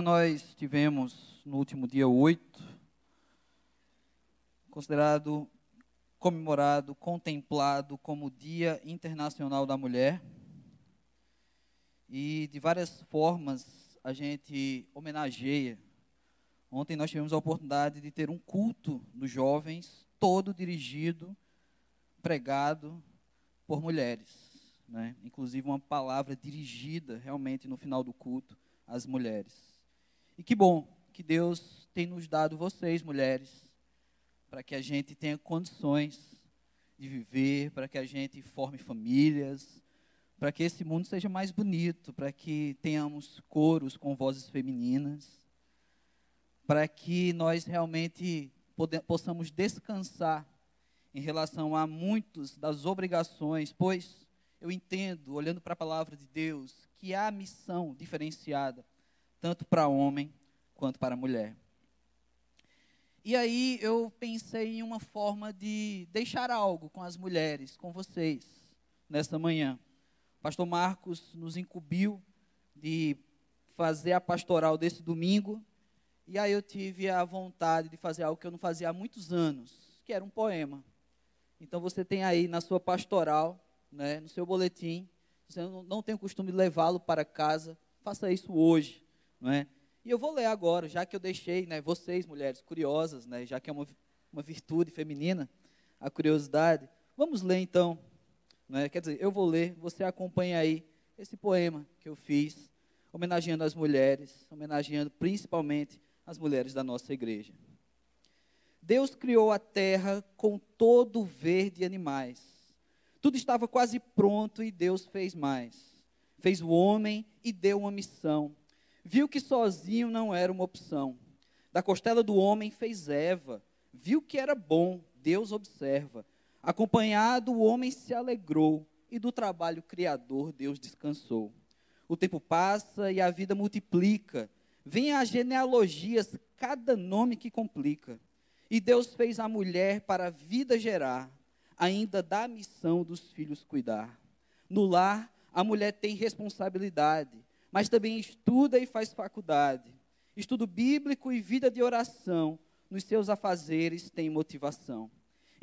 Nós tivemos no último dia 8, considerado, comemorado, contemplado como Dia Internacional da Mulher. E de várias formas a gente homenageia. Ontem nós tivemos a oportunidade de ter um culto dos jovens, todo dirigido, pregado por mulheres. Né? Inclusive uma palavra dirigida realmente no final do culto às mulheres. E que bom que Deus tem nos dado vocês, mulheres, para que a gente tenha condições de viver, para que a gente forme famílias, para que esse mundo seja mais bonito, para que tenhamos coros com vozes femininas, para que nós realmente possamos descansar em relação a muitas das obrigações, pois eu entendo, olhando para a palavra de Deus, que há missão diferenciada tanto para homem quanto para mulher. E aí eu pensei em uma forma de deixar algo com as mulheres, com vocês, nesta manhã. O pastor Marcos nos incumbiu de fazer a pastoral desse domingo, e aí eu tive a vontade de fazer algo que eu não fazia há muitos anos, que era um poema. Então você tem aí na sua pastoral, né, no seu boletim, você não, não tem o costume de levá-lo para casa, faça isso hoje não é? E eu vou ler agora, já que eu deixei, né, vocês mulheres curiosas, né, já que é uma, uma virtude feminina, a curiosidade. Vamos ler então, né? Quer dizer, eu vou ler, você acompanha aí esse poema que eu fiz, homenageando as mulheres, homenageando principalmente as mulheres da nossa igreja. Deus criou a terra com todo o verde e animais. Tudo estava quase pronto e Deus fez mais. Fez o homem e deu uma missão Viu que sozinho não era uma opção. Da costela do homem fez Eva. Viu que era bom, Deus observa. Acompanhado, o homem se alegrou, e do trabalho criador Deus descansou. O tempo passa e a vida multiplica. Vem as genealogias, cada nome que complica. E Deus fez a mulher para a vida gerar, ainda dá a missão dos filhos cuidar. No lar, a mulher tem responsabilidade mas também estuda e faz faculdade. Estudo bíblico e vida de oração, nos seus afazeres tem motivação.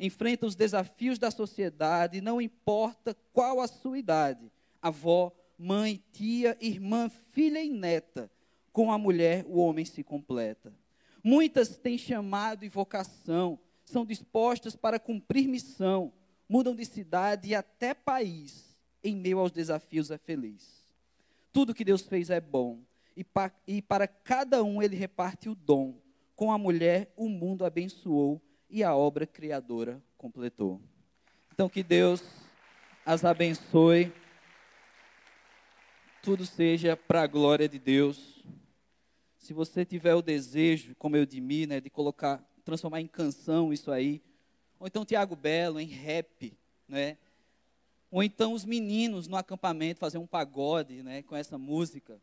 Enfrenta os desafios da sociedade, não importa qual a sua idade. Avó, mãe, tia, irmã, filha e neta. Com a mulher, o homem se completa. Muitas têm chamado e vocação, são dispostas para cumprir missão, mudam de cidade e até país. Em meio aos desafios é feliz. Tudo que Deus fez é bom. E, pa, e para cada um ele reparte o dom. Com a mulher, o mundo abençoou e a obra criadora completou. Então, que Deus as abençoe. Tudo seja para a glória de Deus. Se você tiver o desejo, como eu de mim, né, de colocar, transformar em canção isso aí, ou então Tiago Belo em rap, né? Ou então os meninos no acampamento fazer um pagode né, com essa música.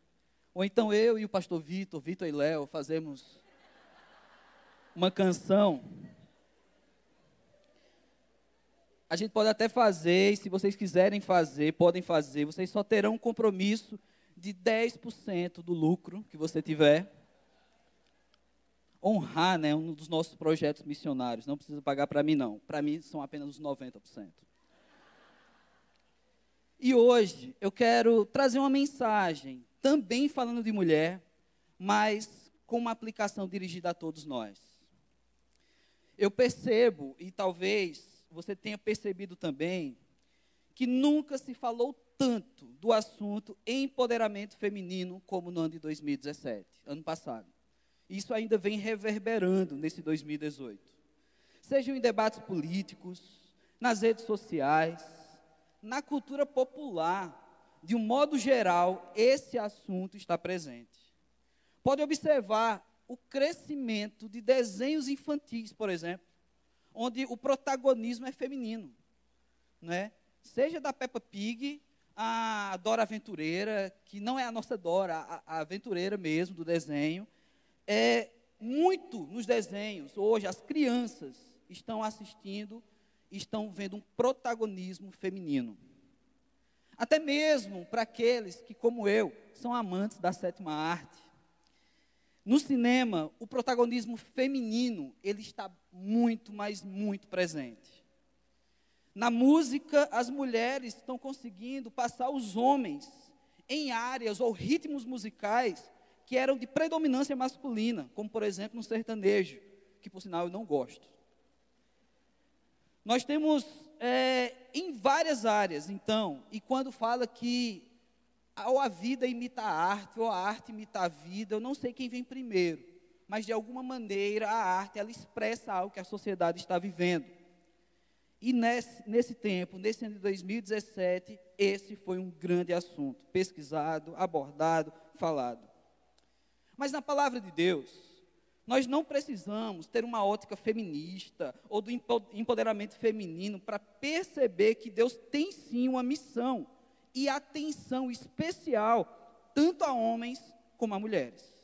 Ou então eu e o pastor Vitor, Vitor e Léo, fazemos uma canção. A gente pode até fazer, e se vocês quiserem fazer, podem fazer. Vocês só terão um compromisso de 10% do lucro que você tiver. Honrar né, um dos nossos projetos missionários. Não precisa pagar para mim, não. Para mim, são apenas os 90%. E hoje eu quero trazer uma mensagem, também falando de mulher, mas com uma aplicação dirigida a todos nós. Eu percebo, e talvez você tenha percebido também, que nunca se falou tanto do assunto empoderamento feminino como no ano de 2017, ano passado. Isso ainda vem reverberando nesse 2018. Sejam em debates políticos, nas redes sociais, na cultura popular, de um modo geral, esse assunto está presente. Pode observar o crescimento de desenhos infantis, por exemplo, onde o protagonismo é feminino, né? Seja da Peppa Pig, a Dora Aventureira, que não é a nossa Dora, a, aventureira mesmo do desenho, é muito nos desenhos. Hoje as crianças estão assistindo estão vendo um protagonismo feminino. Até mesmo para aqueles que, como eu, são amantes da sétima arte. No cinema, o protagonismo feminino, ele está muito, mas muito presente. Na música, as mulheres estão conseguindo passar os homens em áreas ou ritmos musicais que eram de predominância masculina, como por exemplo no sertanejo, que por sinal eu não gosto. Nós temos é, em várias áreas, então, e quando fala que ou a vida imita a arte, ou a arte imita a vida, eu não sei quem vem primeiro, mas de alguma maneira a arte ela expressa algo que a sociedade está vivendo. E nesse, nesse tempo, nesse ano de 2017, esse foi um grande assunto, pesquisado, abordado, falado. Mas na palavra de Deus, nós não precisamos ter uma ótica feminista ou do empoderamento feminino para perceber que Deus tem sim uma missão e atenção especial, tanto a homens como a mulheres.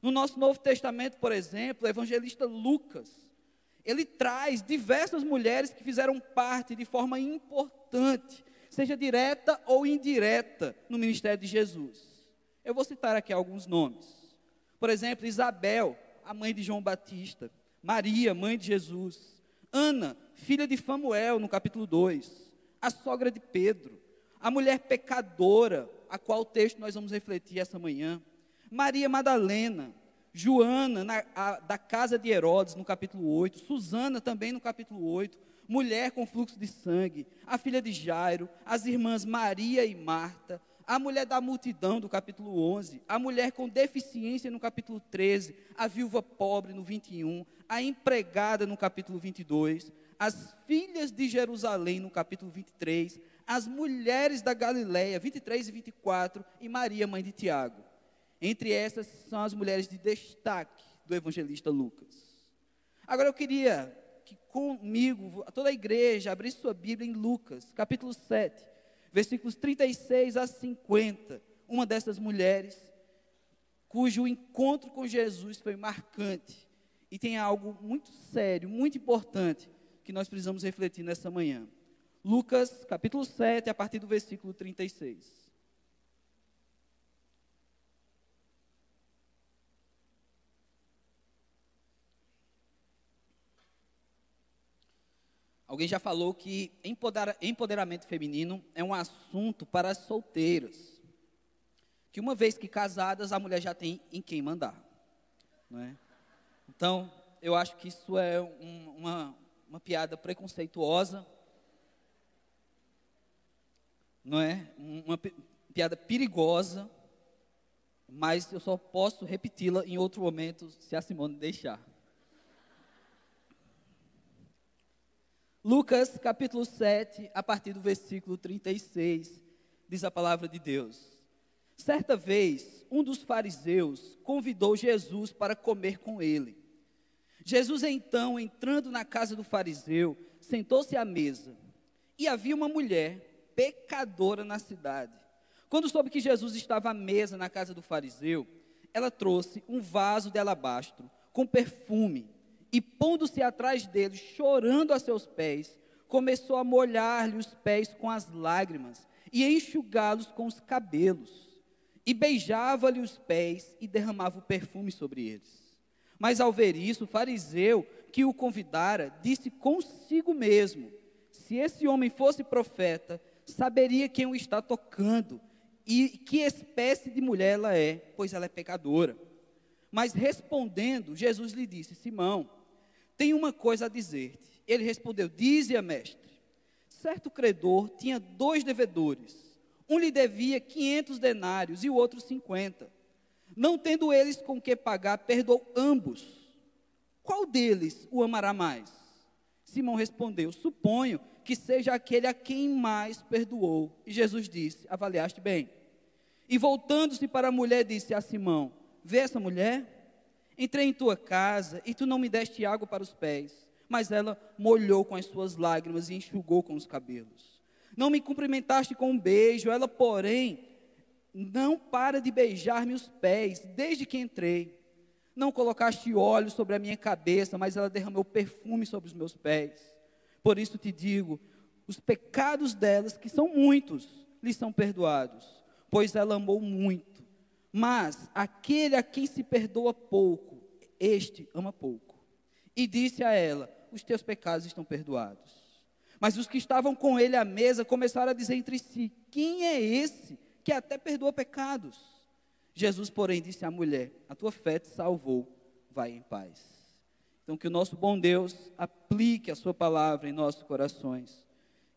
No nosso Novo Testamento, por exemplo, o evangelista Lucas, ele traz diversas mulheres que fizeram parte de forma importante, seja direta ou indireta, no ministério de Jesus. Eu vou citar aqui alguns nomes. Por exemplo, Isabel, a mãe de João Batista, Maria, mãe de Jesus, Ana, filha de Famuel, no capítulo 2, a sogra de Pedro, a mulher pecadora, a qual texto nós vamos refletir essa manhã, Maria Madalena, Joana, na, a, da casa de Herodes, no capítulo 8, Susana, também no capítulo 8, mulher com fluxo de sangue, a filha de Jairo, as irmãs Maria e Marta, a mulher da multidão, do capítulo 11, a mulher com deficiência, no capítulo 13, a viúva pobre, no 21, a empregada, no capítulo 22, as filhas de Jerusalém, no capítulo 23, as mulheres da Galileia, 23 e 24, e Maria, mãe de Tiago. Entre essas são as mulheres de destaque do evangelista Lucas. Agora eu queria que comigo, toda a igreja, abrisse sua Bíblia em Lucas, capítulo 7, versículos 36 a 50. Uma dessas mulheres, cujo encontro com Jesus foi marcante e tem algo muito sério, muito importante, que nós precisamos refletir nessa manhã. Lucas capítulo 7, a partir do versículo 36. Alguém já falou que empoderamento feminino é um assunto para as solteiras. Que uma vez que casadas, a mulher já tem em quem mandar. Não é? Então, eu acho que isso é um, uma, uma piada preconceituosa não é? Uma piada perigosa, mas eu só posso repeti-la em outro momento se a Simone deixar. Lucas capítulo 7, a partir do versículo 36, diz a palavra de Deus. Certa vez, um dos fariseus convidou Jesus para comer com ele. Jesus, então, entrando na casa do fariseu, sentou-se à mesa. E havia uma mulher pecadora na cidade. Quando soube que Jesus estava à mesa na casa do fariseu, ela trouxe um vaso de alabastro com perfume e, pondo-se atrás dele, chorando a seus pés, começou a molhar-lhe os pés com as lágrimas e enxugá-los com os cabelos. E beijava-lhe os pés e derramava o perfume sobre eles. Mas ao ver isso, o fariseu que o convidara disse consigo mesmo: Se esse homem fosse profeta, saberia quem o está tocando e que espécie de mulher ela é, pois ela é pecadora. Mas respondendo, Jesus lhe disse: Simão, tenho uma coisa a dizer-te. Ele respondeu: Dize-a, mestre. Certo credor tinha dois devedores. Um lhe devia quinhentos denários e o outro cinquenta. Não tendo eles com que pagar, perdoou ambos. Qual deles o amará mais? Simão respondeu: Suponho que seja aquele a quem mais perdoou. E Jesus disse: Avaliaste bem. E voltando-se para a mulher, disse a Simão: Vê essa mulher? Entrei em tua casa e tu não me deste água para os pés, mas ela molhou com as suas lágrimas e enxugou com os cabelos. Não me cumprimentaste com um beijo, ela, porém, não para de beijar-me os pés desde que entrei. Não colocaste óleo sobre a minha cabeça, mas ela derramou perfume sobre os meus pés. Por isso te digo: os pecados delas, que são muitos, lhes são perdoados, pois ela amou muito. Mas aquele a quem se perdoa pouco, este ama pouco. E disse a ela: Os teus pecados estão perdoados. Mas os que estavam com ele à mesa começaram a dizer entre si: Quem é esse que até perdoa pecados? Jesus, porém, disse à mulher: A tua fé te salvou, vai em paz. Então, que o nosso bom Deus aplique a Sua palavra em nossos corações,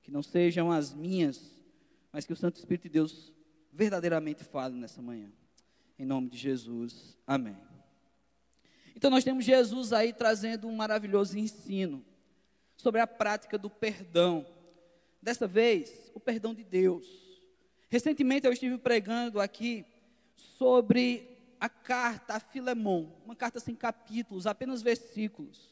que não sejam as minhas, mas que o Santo Espírito de Deus verdadeiramente fale nessa manhã. Em nome de Jesus, amém. Então, nós temos Jesus aí trazendo um maravilhoso ensino sobre a prática do perdão. Dessa vez, o perdão de Deus. Recentemente eu estive pregando aqui sobre a carta a Filemon, uma carta sem capítulos, apenas versículos.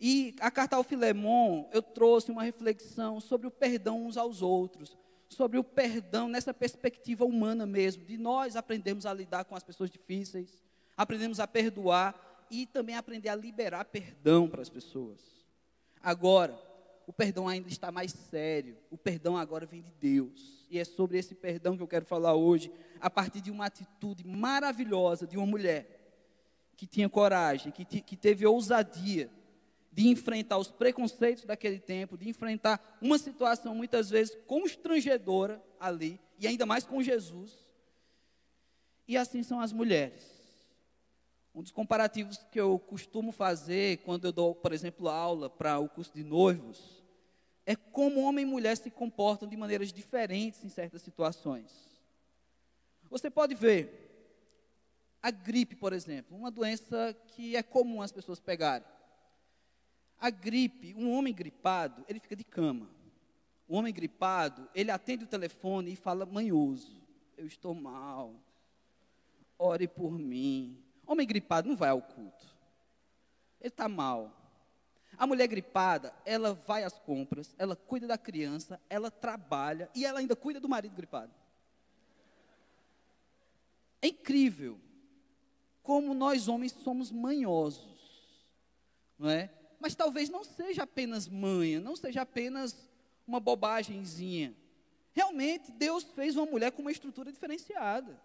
E a carta ao Filemon, eu trouxe uma reflexão sobre o perdão uns aos outros, sobre o perdão nessa perspectiva humana mesmo, de nós aprendermos a lidar com as pessoas difíceis, aprendemos a perdoar e também aprender a liberar perdão para as pessoas. Agora, o perdão ainda está mais sério. O perdão agora vem de Deus. E é sobre esse perdão que eu quero falar hoje, a partir de uma atitude maravilhosa de uma mulher que tinha coragem, que, que teve ousadia de enfrentar os preconceitos daquele tempo, de enfrentar uma situação muitas vezes constrangedora ali, e ainda mais com Jesus. E assim são as mulheres. Um dos comparativos que eu costumo fazer quando eu dou, por exemplo, aula para o curso de noivos, é como homem e mulher se comportam de maneiras diferentes em certas situações. Você pode ver a gripe, por exemplo, uma doença que é comum as pessoas pegarem. A gripe, um homem gripado, ele fica de cama. O homem gripado, ele atende o telefone e fala manhoso: Eu estou mal, ore por mim. Homem gripado não vai ao culto. Ele está mal. A mulher gripada, ela vai às compras, ela cuida da criança, ela trabalha e ela ainda cuida do marido gripado. É incrível como nós homens somos manhosos, não é? Mas talvez não seja apenas manha, não seja apenas uma bobagemzinha. Realmente, Deus fez uma mulher com uma estrutura diferenciada.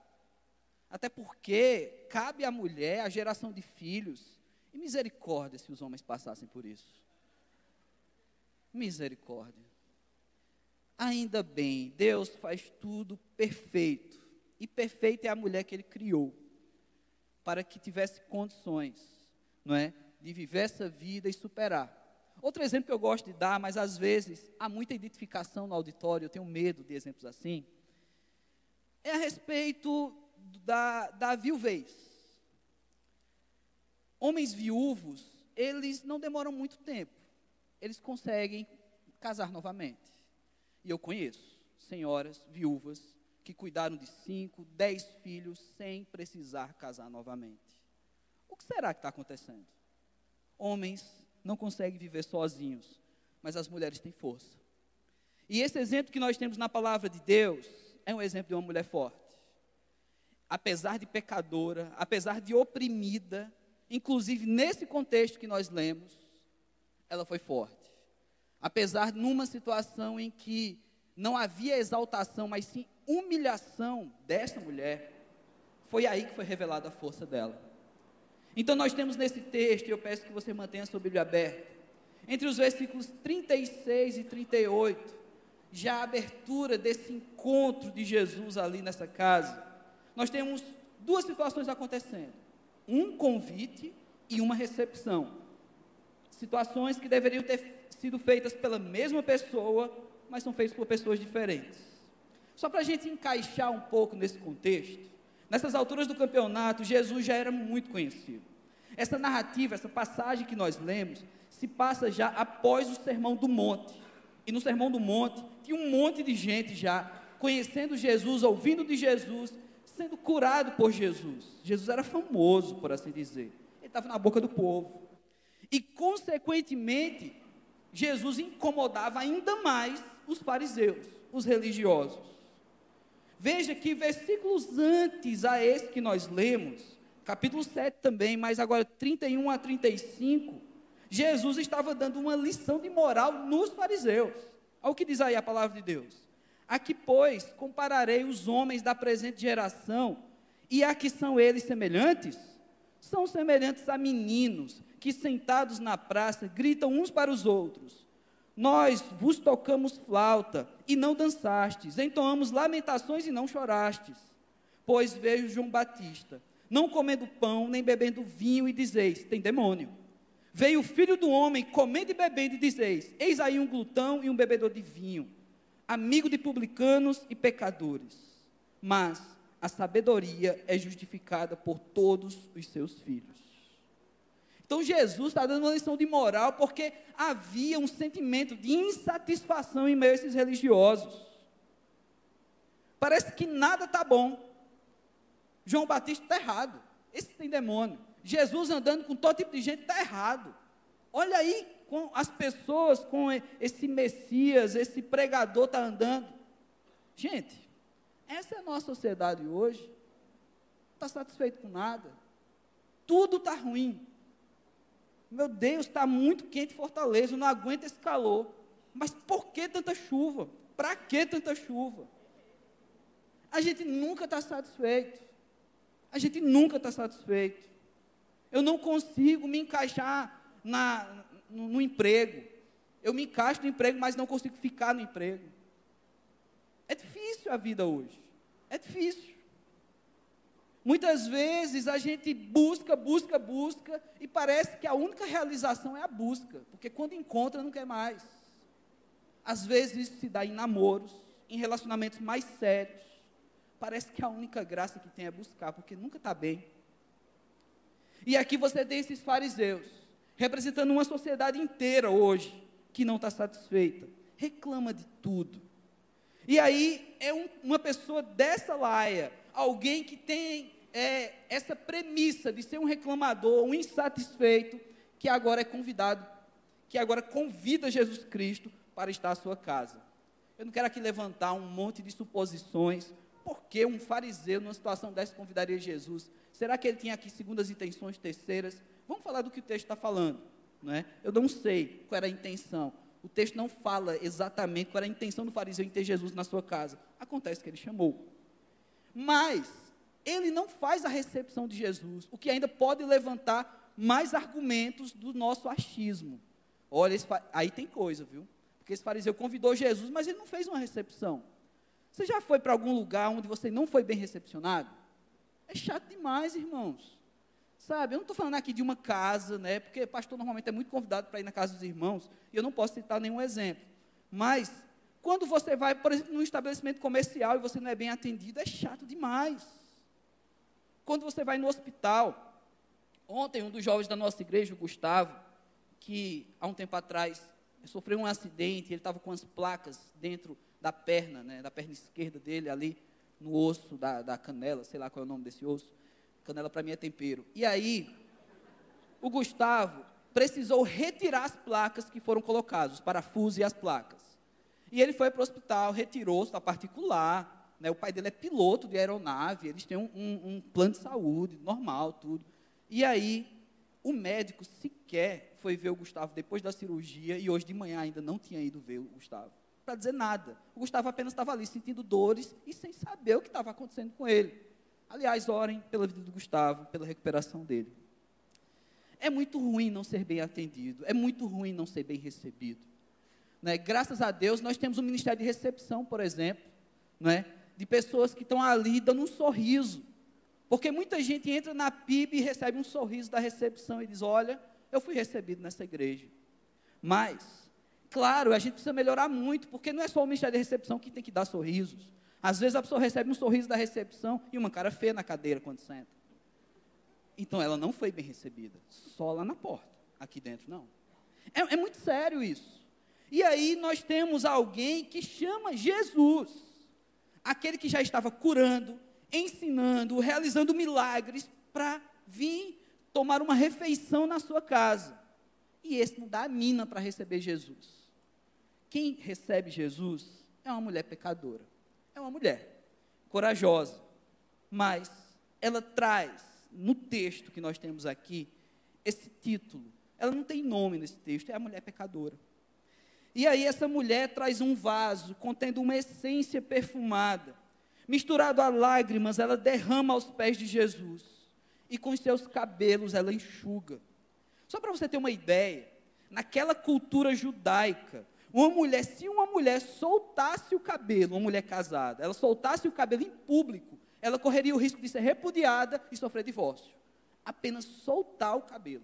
Até porque cabe à mulher a geração de filhos. E misericórdia se os homens passassem por isso. Misericórdia. Ainda bem, Deus faz tudo perfeito. E perfeita é a mulher que ele criou para que tivesse condições, não é, de viver essa vida e superar. Outro exemplo que eu gosto de dar, mas às vezes há muita identificação no auditório, eu tenho medo de exemplos assim, é a respeito da, da viuvez. Homens viúvos, eles não demoram muito tempo. Eles conseguem casar novamente. E eu conheço senhoras viúvas que cuidaram de cinco, dez filhos sem precisar casar novamente. O que será que está acontecendo? Homens não conseguem viver sozinhos, mas as mulheres têm força. E esse exemplo que nós temos na palavra de Deus é um exemplo de uma mulher forte apesar de pecadora, apesar de oprimida, inclusive nesse contexto que nós lemos, ela foi forte. Apesar de numa situação em que não havia exaltação, mas sim humilhação desta mulher, foi aí que foi revelada a força dela. Então nós temos nesse texto, eu peço que você mantenha sua Bíblia aberta, entre os versículos 36 e 38, já a abertura desse encontro de Jesus ali nessa casa nós temos duas situações acontecendo: um convite e uma recepção. Situações que deveriam ter sido feitas pela mesma pessoa, mas são feitas por pessoas diferentes. Só para a gente encaixar um pouco nesse contexto, nessas alturas do campeonato, Jesus já era muito conhecido. Essa narrativa, essa passagem que nós lemos, se passa já após o Sermão do Monte. E no Sermão do Monte, tinha um monte de gente já conhecendo Jesus, ouvindo de Jesus sendo curado por Jesus. Jesus era famoso, por assim dizer. Ele estava na boca do povo. E, consequentemente, Jesus incomodava ainda mais os fariseus, os religiosos. Veja que versículos antes a esse que nós lemos, capítulo 7 também, mas agora 31 a 35, Jesus estava dando uma lição de moral nos fariseus. Olha o que diz aí a palavra de Deus. Aqui, pois, compararei os homens da presente geração E a que são eles semelhantes? São semelhantes a meninos que, sentados na praça, gritam uns para os outros: Nós vos tocamos flauta e não dançastes, entoamos lamentações e não chorastes. Pois vejo João Batista, não comendo pão nem bebendo vinho, e dizeis: Tem demônio. Veio o filho do homem comendo e bebendo, e dizeis: Eis aí um glutão e um bebedor de vinho, amigo de publicanos e pecadores. Mas a sabedoria é justificada por todos os seus filhos. Então Jesus está dando uma lição de moral porque havia um sentimento de insatisfação em meio a esses religiosos. Parece que nada está bom. João Batista está errado. Esse tem demônio. Jesus andando com todo tipo de gente está errado. Olha aí com as pessoas, com esse Messias, esse pregador está andando. Gente, essa é a nossa sociedade hoje. Não está satisfeito com nada. Tudo está ruim. Meu Deus, está muito quente Fortaleza, eu não aguento esse calor. Mas por que tanta chuva? Para que tanta chuva? A gente nunca está satisfeito. A gente nunca está satisfeito. Eu não consigo me encaixar na, no, no emprego. Eu me encaixo no emprego, mas não consigo ficar no emprego. É difícil a vida hoje. É difícil. Muitas vezes a gente busca, busca, busca, e parece que a única realização é a busca, porque quando encontra não quer mais. Às vezes isso se dá em namoros, em relacionamentos mais sérios. Parece que a única graça que tem é buscar, porque nunca está bem. E aqui você tem esses fariseus, representando uma sociedade inteira hoje, que não está satisfeita, reclama de tudo, e aí é um, uma pessoa dessa laia, alguém que tem é, essa premissa de ser um reclamador, um insatisfeito, que agora é convidado, que agora convida Jesus Cristo para estar à sua casa. Eu não quero aqui levantar um monte de suposições, porque um fariseu, numa situação dessa, convidaria Jesus? Será que ele tinha aqui segundas intenções, terceiras? Vamos falar do que o texto está falando. Não é? Eu não sei qual era a intenção, o texto não fala exatamente qual era a intenção do fariseu em ter Jesus na sua casa. Acontece que ele chamou. Mas ele não faz a recepção de Jesus, o que ainda pode levantar mais argumentos do nosso achismo. Olha, aí tem coisa, viu? Porque esse fariseu convidou Jesus, mas ele não fez uma recepção. Você já foi para algum lugar onde você não foi bem recepcionado? É chato demais, irmãos. Sabe, eu não estou falando aqui de uma casa, né? Porque pastor normalmente é muito convidado para ir na casa dos irmãos, e eu não posso citar nenhum exemplo. Mas, quando você vai, por exemplo, num estabelecimento comercial e você não é bem atendido, é chato demais. Quando você vai no hospital, ontem um dos jovens da nossa igreja, o Gustavo, que há um tempo atrás sofreu um acidente, ele estava com as placas dentro da perna, né, da perna esquerda dele, ali no osso da, da canela, sei lá qual é o nome desse osso. Canela para mim é tempero. E aí, o Gustavo precisou retirar as placas que foram colocadas, os parafusos e as placas. E ele foi para o hospital, retirou da particular. Né? O pai dele é piloto de aeronave, eles têm um, um, um plano de saúde, normal, tudo. E aí, o médico sequer foi ver o Gustavo depois da cirurgia e hoje de manhã ainda não tinha ido ver o Gustavo. Para dizer nada. O Gustavo apenas estava ali sentindo dores e sem saber o que estava acontecendo com ele. Aliás, orem pela vida do Gustavo, pela recuperação dele. É muito ruim não ser bem atendido, é muito ruim não ser bem recebido. Né? Graças a Deus, nós temos um ministério de recepção, por exemplo, né? De pessoas que estão ali dando um sorriso. Porque muita gente entra na PIB e recebe um sorriso da recepção e diz: Olha, eu fui recebido nessa igreja. Mas, claro, a gente precisa melhorar muito, porque não é só o ministério de recepção que tem que dar sorrisos. Às vezes a pessoa recebe um sorriso da recepção e uma cara feia na cadeira quando senta. Então ela não foi bem recebida, só lá na porta, aqui dentro não. É, é muito sério isso. E aí nós temos alguém que chama Jesus, aquele que já estava curando, ensinando, realizando milagres para vir tomar uma refeição na sua casa. E esse não dá a mina para receber Jesus. Quem recebe Jesus é uma mulher pecadora é uma mulher corajosa, mas ela traz no texto que nós temos aqui esse título. Ela não tem nome nesse texto, é a mulher pecadora. E aí essa mulher traz um vaso contendo uma essência perfumada. Misturado a lágrimas, ela derrama aos pés de Jesus. E com seus cabelos ela enxuga. Só para você ter uma ideia, naquela cultura judaica, uma mulher, se uma mulher soltasse o cabelo, uma mulher casada, ela soltasse o cabelo em público, ela correria o risco de ser repudiada e sofrer divórcio. Apenas soltar o cabelo.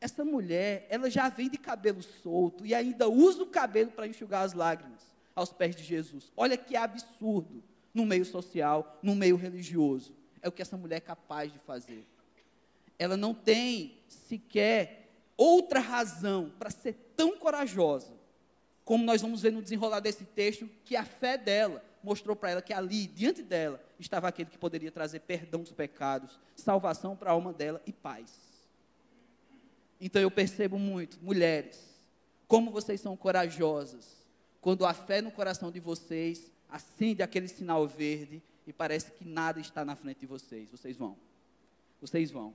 Essa mulher, ela já vem de cabelo solto e ainda usa o cabelo para enxugar as lágrimas aos pés de Jesus. Olha que absurdo no meio social, no meio religioso. É o que essa mulher é capaz de fazer. Ela não tem sequer outra razão para ser tão corajosa, como nós vamos ver no desenrolar desse texto, que a fé dela mostrou para ela que ali, diante dela, estava aquele que poderia trazer perdão dos pecados, salvação para a alma dela e paz. Então eu percebo muito, mulheres, como vocês são corajosas, quando a fé no coração de vocês acende aquele sinal verde e parece que nada está na frente de vocês. Vocês vão. Vocês vão.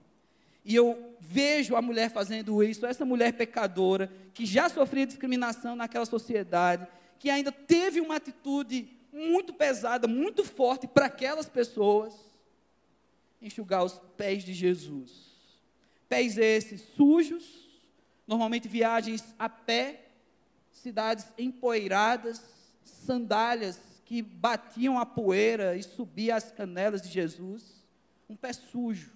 E eu vejo a mulher fazendo isso, essa mulher pecadora, que já sofria discriminação naquela sociedade, que ainda teve uma atitude muito pesada, muito forte para aquelas pessoas, enxugar os pés de Jesus. Pés esses sujos, normalmente viagens a pé, cidades empoeiradas, sandálias que batiam a poeira e subiam as canelas de Jesus, um pé sujo.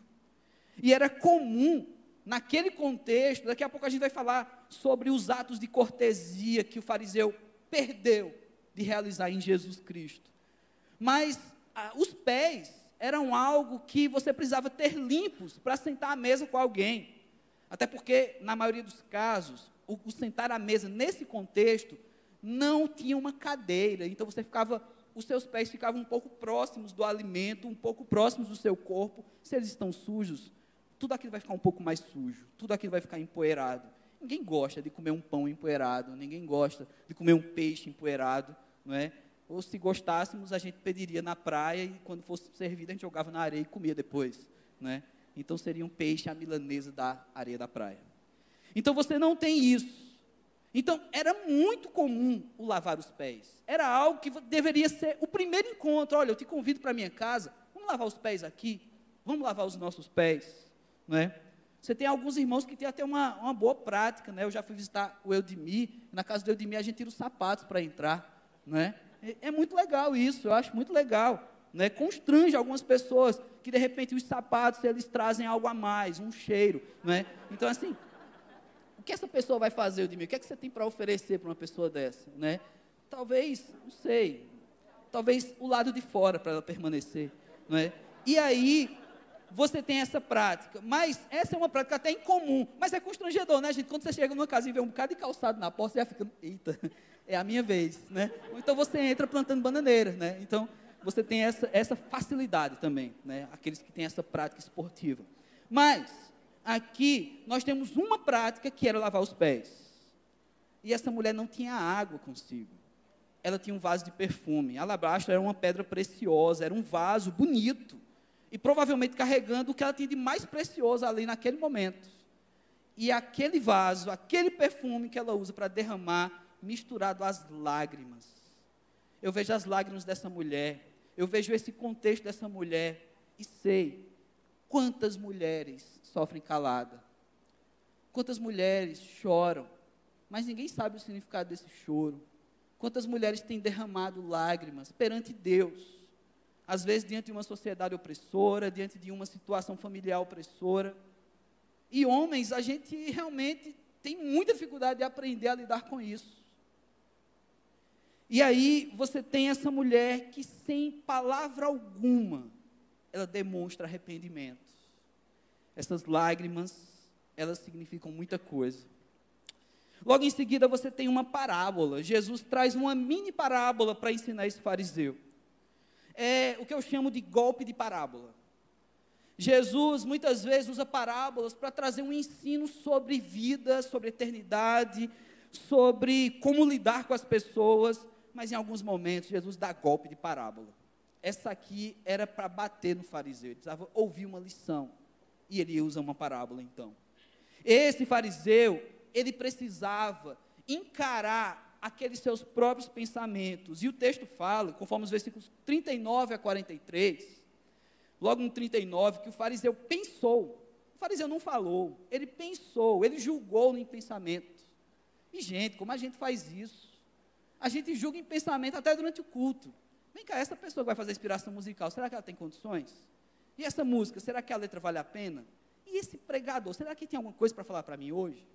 E era comum, naquele contexto, daqui a pouco a gente vai falar sobre os atos de cortesia que o fariseu perdeu de realizar em Jesus Cristo. Mas ah, os pés eram algo que você precisava ter limpos para sentar à mesa com alguém. Até porque, na maioria dos casos, o, o sentar à mesa nesse contexto não tinha uma cadeira, então você ficava, os seus pés ficavam um pouco próximos do alimento, um pouco próximos do seu corpo. Se eles estão sujos, tudo aquilo vai ficar um pouco mais sujo, tudo aquilo vai ficar empoeirado. Ninguém gosta de comer um pão empoeirado, ninguém gosta de comer um peixe empoeirado, não é? Ou se gostássemos, a gente pediria na praia e quando fosse servido a gente jogava na areia e comia depois, né? Então seria um peixe à milanesa da areia da praia. Então você não tem isso. Então era muito comum o lavar os pés. Era algo que deveria ser o primeiro encontro. Olha, eu te convido para minha casa. Vamos lavar os pés aqui. Vamos lavar os nossos pés, não é? Você tem alguns irmãos que têm até uma, uma boa prática, né? Eu já fui visitar o Eudemir. Na casa do Eudemir a gente tira os sapatos para entrar, não é? É, muito legal isso, eu acho muito legal. Né? Constrange algumas pessoas que de repente os sapatos eles trazem algo a mais, um cheiro. Né? Então, assim, o que essa pessoa vai fazer, Edmir? O que, é que você tem para oferecer para uma pessoa dessa? Né? Talvez, não sei, talvez o lado de fora para ela permanecer. Né? E aí, você tem essa prática, mas essa é uma prática até incomum, mas é constrangedor, né, gente? Quando você chega numa casa e vê um bocado de calçado na porta, você já fica, eita, é a minha vez, né? Ou então você entra plantando bananeira, né? Então, você tem essa, essa facilidade também, né? Aqueles que têm essa prática esportiva. Mas, aqui, nós temos uma prática que era lavar os pés. E essa mulher não tinha água consigo. Ela tinha um vaso de perfume. Alabastro era uma pedra preciosa, era um vaso bonito. E provavelmente carregando o que ela tinha de mais precioso ali naquele momento. E aquele vaso, aquele perfume que ela usa para derramar, misturado às lágrimas. Eu vejo as lágrimas dessa mulher, eu vejo esse contexto dessa mulher e sei quantas mulheres sofrem calada, quantas mulheres choram, mas ninguém sabe o significado desse choro. Quantas mulheres têm derramado lágrimas perante Deus, às vezes diante de uma sociedade opressora, diante de uma situação familiar opressora. E homens, a gente realmente tem muita dificuldade de aprender a lidar com isso. E aí você tem essa mulher que, sem palavra alguma, ela demonstra arrependimento. Essas lágrimas, elas significam muita coisa. Logo em seguida, você tem uma parábola. Jesus traz uma mini parábola para ensinar esse fariseu. É o que eu chamo de golpe de parábola. Jesus muitas vezes usa parábolas para trazer um ensino sobre vida, sobre eternidade, sobre como lidar com as pessoas mas em alguns momentos Jesus dá golpe de parábola. Essa aqui era para bater no fariseu, ele precisava ouvir uma lição. E ele usa uma parábola então. Esse fariseu, ele precisava encarar aqueles seus próprios pensamentos. E o texto fala, conforme os versículos 39 a 43, logo no 39, que o fariseu pensou. O fariseu não falou, ele pensou, ele julgou no pensamento. E, gente, como a gente faz isso? A gente julga em pensamento até durante o culto. Vem cá, essa pessoa que vai fazer inspiração musical, será que ela tem condições? E essa música, será que a letra vale a pena? E esse pregador, será que tem alguma coisa para falar para mim hoje?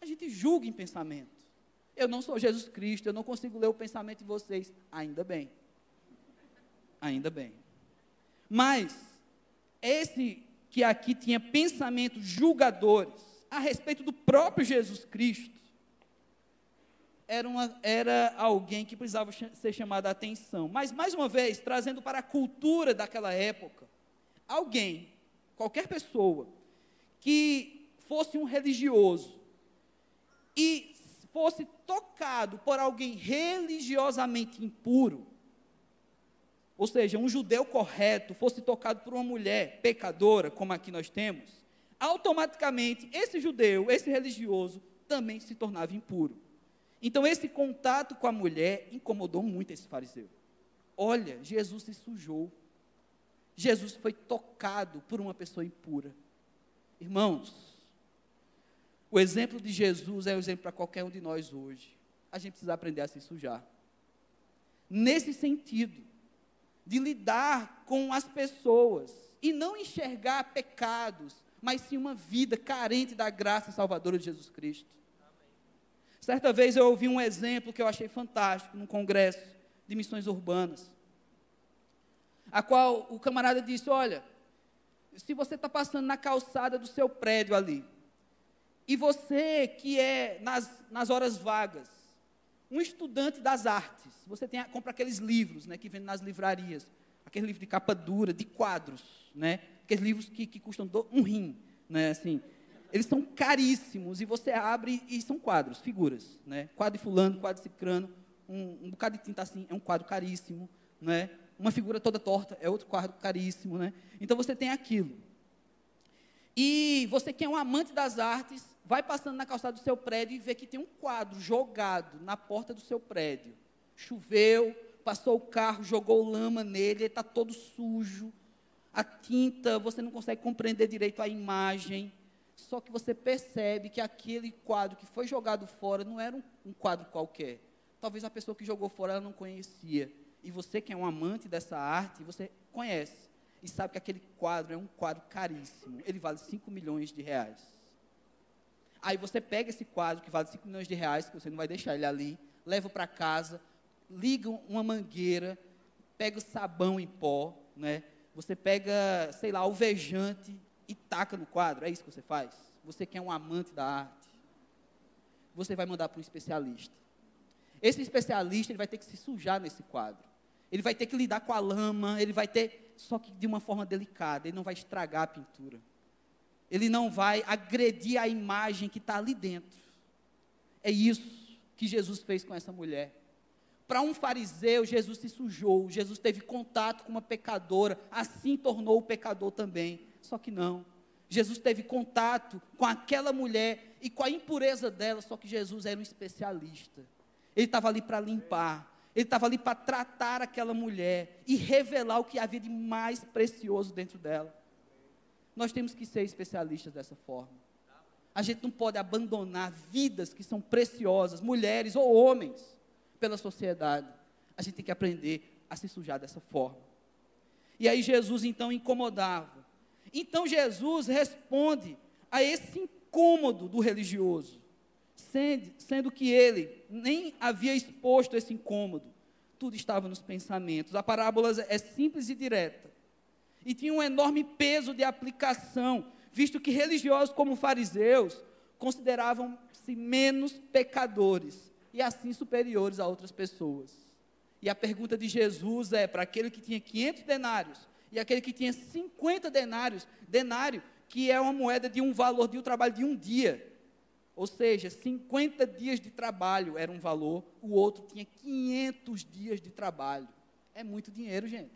A gente julga em pensamento. Eu não sou Jesus Cristo, eu não consigo ler o pensamento de vocês. Ainda bem. Ainda bem. Mas, esse que aqui tinha pensamentos julgadores a respeito do próprio Jesus Cristo, era, uma, era alguém que precisava ser chamado a atenção. Mas, mais uma vez, trazendo para a cultura daquela época, alguém, qualquer pessoa, que fosse um religioso e fosse tocado por alguém religiosamente impuro, ou seja, um judeu correto fosse tocado por uma mulher pecadora, como aqui nós temos, automaticamente esse judeu, esse religioso, também se tornava impuro. Então esse contato com a mulher incomodou muito esse fariseu. Olha, Jesus se sujou. Jesus foi tocado por uma pessoa impura. Irmãos, o exemplo de Jesus é o exemplo para qualquer um de nós hoje. A gente precisa aprender a se sujar. Nesse sentido, de lidar com as pessoas e não enxergar pecados, mas sim uma vida carente da graça salvadora de Jesus Cristo. Certa vez eu ouvi um exemplo que eu achei fantástico num congresso de missões urbanas, a qual o camarada disse: Olha, se você está passando na calçada do seu prédio ali, e você que é nas, nas horas vagas, um estudante das artes, você tem, compra aqueles livros né, que vendem nas livrarias, aquele livro de capa dura, de quadros, né, aqueles livros que, que custam do, um rim, né, assim, eles são caríssimos e você abre e são quadros, figuras, né, quadro de fulano, quadro de cicrano, um, um bocado de tinta assim, é um quadro caríssimo, né, uma figura toda torta é outro quadro caríssimo, né, então você tem aquilo. E você que é um amante das artes, vai passando na calçada do seu prédio e vê que tem um quadro jogado na porta do seu prédio. Choveu, passou o carro, jogou lama nele, ele está todo sujo. A tinta, você não consegue compreender direito a imagem. Só que você percebe que aquele quadro que foi jogado fora não era um, um quadro qualquer. Talvez a pessoa que jogou fora ela não conhecia. E você que é um amante dessa arte, você conhece. E sabe que aquele quadro é um quadro caríssimo. Ele vale 5 milhões de reais. Aí você pega esse quadro que vale 5 milhões de reais, que você não vai deixar ele ali, leva para casa, liga uma mangueira, pega o sabão em pó, né? Você pega, sei lá, alvejante e taca no quadro. É isso que você faz? Você que é um amante da arte. Você vai mandar para um especialista. Esse especialista ele vai ter que se sujar nesse quadro. Ele vai ter que lidar com a lama, ele vai ter, só que de uma forma delicada, ele não vai estragar a pintura ele não vai agredir a imagem que está ali dentro. É isso que Jesus fez com essa mulher. Para um fariseu, Jesus se sujou, Jesus teve contato com uma pecadora, assim tornou o pecador também. Só que não. Jesus teve contato com aquela mulher e com a impureza dela, só que Jesus era um especialista. Ele estava ali para limpar, ele estava ali para tratar aquela mulher e revelar o que havia de mais precioso dentro dela. Nós temos que ser especialistas dessa forma. A gente não pode abandonar vidas que são preciosas, mulheres ou homens, pela sociedade. A gente tem que aprender a se sujar dessa forma. E aí Jesus então incomodava. Então Jesus responde a esse incômodo do religioso, sendo, que ele nem havia exposto esse incômodo, tudo estava nos pensamentos. A parábola é simples e direta e tinha um enorme peso de aplicação, visto que religiosos como fariseus consideravam-se menos pecadores e assim superiores a outras pessoas. E a pergunta de Jesus é para aquele que tinha 500 denários e aquele que tinha 50 denários, denário que é uma moeda de um valor de um trabalho de um dia. Ou seja, 50 dias de trabalho era um valor, o outro tinha 500 dias de trabalho. É muito dinheiro, gente.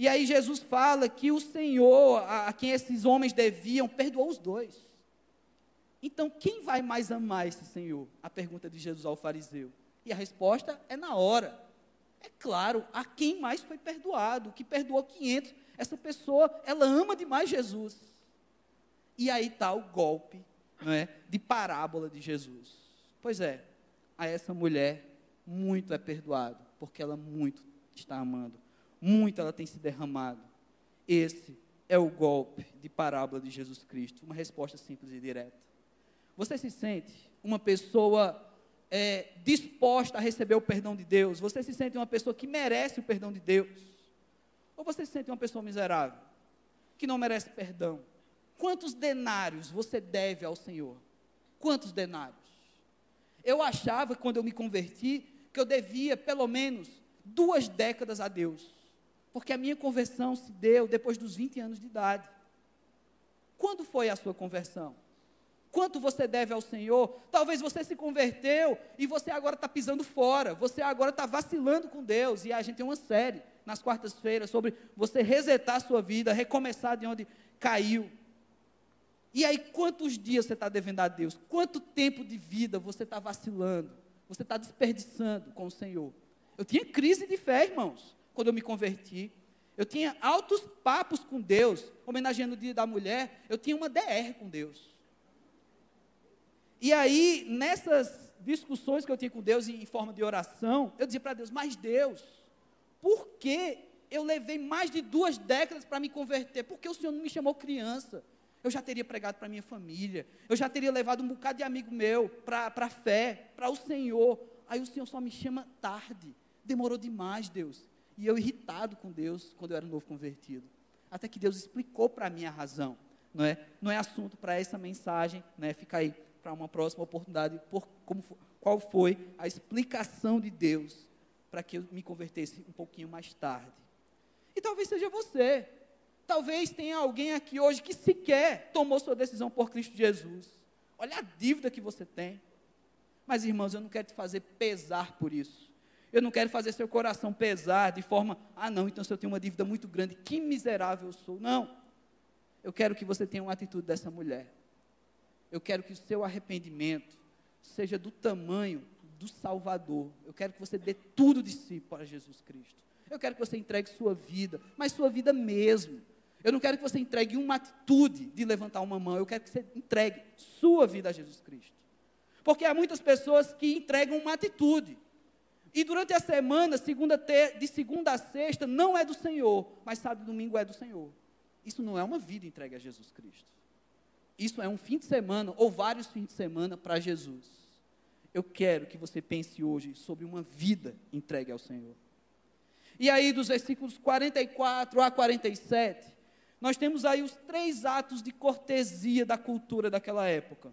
E aí Jesus fala que o Senhor, a, a quem esses homens deviam, perdoou os dois. Então, quem vai mais amar esse Senhor? A pergunta de Jesus ao fariseu. E a resposta é na hora. É claro, a quem mais foi perdoado, que perdoou 500, essa pessoa, ela ama demais Jesus. E aí está o golpe não é, de parábola de Jesus. Pois é, a essa mulher muito é perdoado, porque ela muito está amando, muito ela tem se derramado. Esse é o golpe de parábola de Jesus Cristo, uma resposta simples e direta. Você se sente uma pessoa é, disposta a receber o perdão de Deus? Você se sente uma pessoa que merece o perdão de Deus? Ou você se sente uma pessoa miserável, que não merece perdão? Quantos denários você deve ao Senhor? Quantos denários? Eu achava, quando eu me converti, que eu devia pelo menos duas décadas a Deus, porque a minha conversão se deu depois dos 20 anos de idade. Quando foi a sua conversão? Quanto você deve ao Senhor? Talvez você se converteu e você agora está pisando fora, você agora está vacilando com Deus. E a gente tem uma série nas quartas-feiras sobre você resetar a sua vida, recomeçar de onde caiu. E aí, quantos dias você está devendo a Deus? Quanto tempo de vida você está vacilando? Você está desperdiçando com o Senhor? Eu tinha crise de fé, irmãos, quando eu me converti. Eu tinha altos papos com Deus, homenageando o Dia da Mulher. Eu tinha uma DR com Deus. E aí, nessas discussões que eu tinha com Deus em forma de oração, eu dizia para Deus: Mas Deus, por que eu levei mais de duas décadas para me converter? Porque o Senhor não me chamou criança. Eu já teria pregado para minha família, eu já teria levado um bocado de amigo meu para a fé, para o Senhor. Aí o Senhor só me chama tarde. Demorou demais, Deus. E eu irritado com Deus quando eu era novo convertido. Até que Deus explicou para mim a razão. Não é, não é assunto para essa mensagem, né? Fica aí para uma próxima oportunidade, por, como, qual foi a explicação de Deus para que eu me convertesse um pouquinho mais tarde. E talvez seja você. Talvez tenha alguém aqui hoje que sequer tomou sua decisão por Cristo Jesus. Olha a dívida que você tem. Mas, irmãos, eu não quero te fazer pesar por isso. Eu não quero fazer seu coração pesar de forma, ah, não, então se eu tenho uma dívida muito grande, que miserável eu sou. Não. Eu quero que você tenha uma atitude dessa mulher eu quero que o seu arrependimento seja do tamanho do Salvador. Eu quero que você dê tudo de si para Jesus Cristo. Eu quero que você entregue sua vida, mas sua vida mesmo. Eu não quero que você entregue uma atitude de levantar uma mão, eu quero que você entregue sua vida a Jesus Cristo. Porque há muitas pessoas que entregam uma atitude. E durante a semana, segunda de segunda a sexta, não é do Senhor, mas sábado e domingo é do Senhor. Isso não é uma vida entregue a Jesus Cristo. Isso é um fim de semana ou vários fins de semana para Jesus. Eu quero que você pense hoje sobre uma vida entregue ao Senhor. E aí, dos versículos 44 a 47, nós temos aí os três atos de cortesia da cultura daquela época.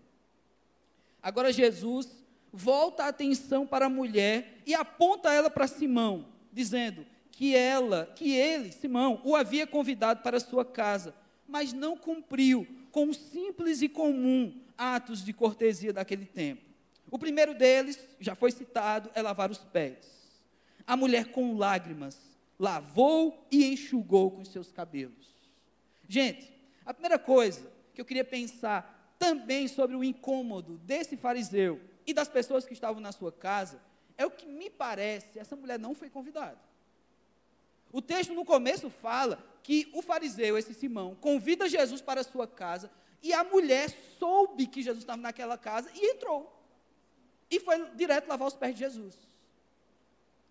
Agora, Jesus volta a atenção para a mulher e aponta ela para Simão, dizendo que ela, que ele, Simão, o havia convidado para sua casa, mas não cumpriu com simples e comum atos de cortesia daquele tempo. O primeiro deles, já foi citado, é lavar os pés. A mulher com lágrimas lavou e enxugou com seus cabelos. Gente, a primeira coisa que eu queria pensar também sobre o incômodo desse fariseu e das pessoas que estavam na sua casa é o que me parece, essa mulher não foi convidada. O texto no começo fala que o fariseu, esse Simão, convida Jesus para a sua casa e a mulher soube que Jesus estava naquela casa e entrou. E foi direto lavar os pés de Jesus.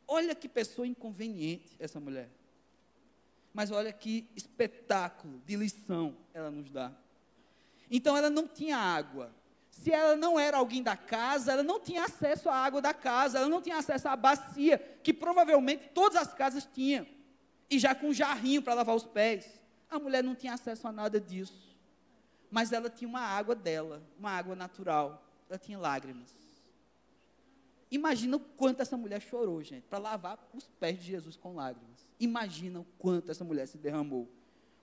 Olha que pessoa inconveniente essa mulher. Mas olha que espetáculo de lição ela nos dá. Então ela não tinha água. Se ela não era alguém da casa, ela não tinha acesso à água da casa, ela não tinha acesso à bacia, que provavelmente todas as casas tinham e já com um jarrinho para lavar os pés. A mulher não tinha acesso a nada disso. Mas ela tinha uma água dela, uma água natural. Ela tinha lágrimas. Imagina o quanto essa mulher chorou, gente, para lavar os pés de Jesus com lágrimas. Imagina o quanto essa mulher se derramou.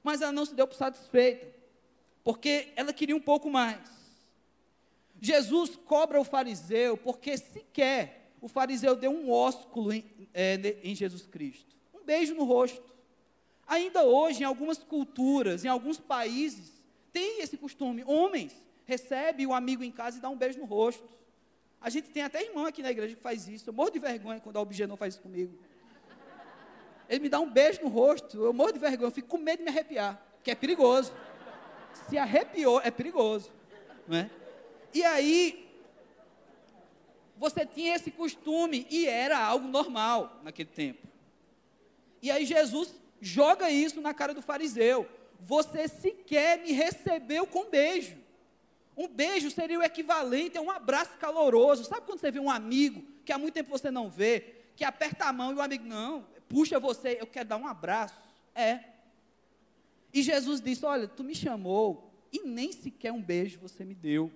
Mas ela não se deu por satisfeita, porque ela queria um pouco mais. Jesus cobra o fariseu, porque sequer o fariseu deu um ósculo em, é, em Jesus Cristo um beijo no rosto. Ainda hoje, em algumas culturas, em alguns países, tem esse costume. Homens recebe o amigo em casa e dá um beijo no rosto. A gente tem até irmão aqui na igreja que faz isso. Eu morro de vergonha quando a não faz isso comigo. Ele me dá um beijo no rosto, eu morro de vergonha, eu fico com medo de me arrepiar, que é perigoso. Se arrepiou, é perigoso. Não é? E aí, você tinha esse costume e era algo normal naquele tempo. E aí Jesus joga isso na cara do fariseu. Você sequer me recebeu com beijo. Um beijo seria o equivalente a um abraço caloroso. Sabe quando você vê um amigo que há muito tempo você não vê, que aperta a mão e o amigo, não, puxa você, eu quero dar um abraço. É. E Jesus disse: Olha, tu me chamou e nem sequer um beijo você me deu.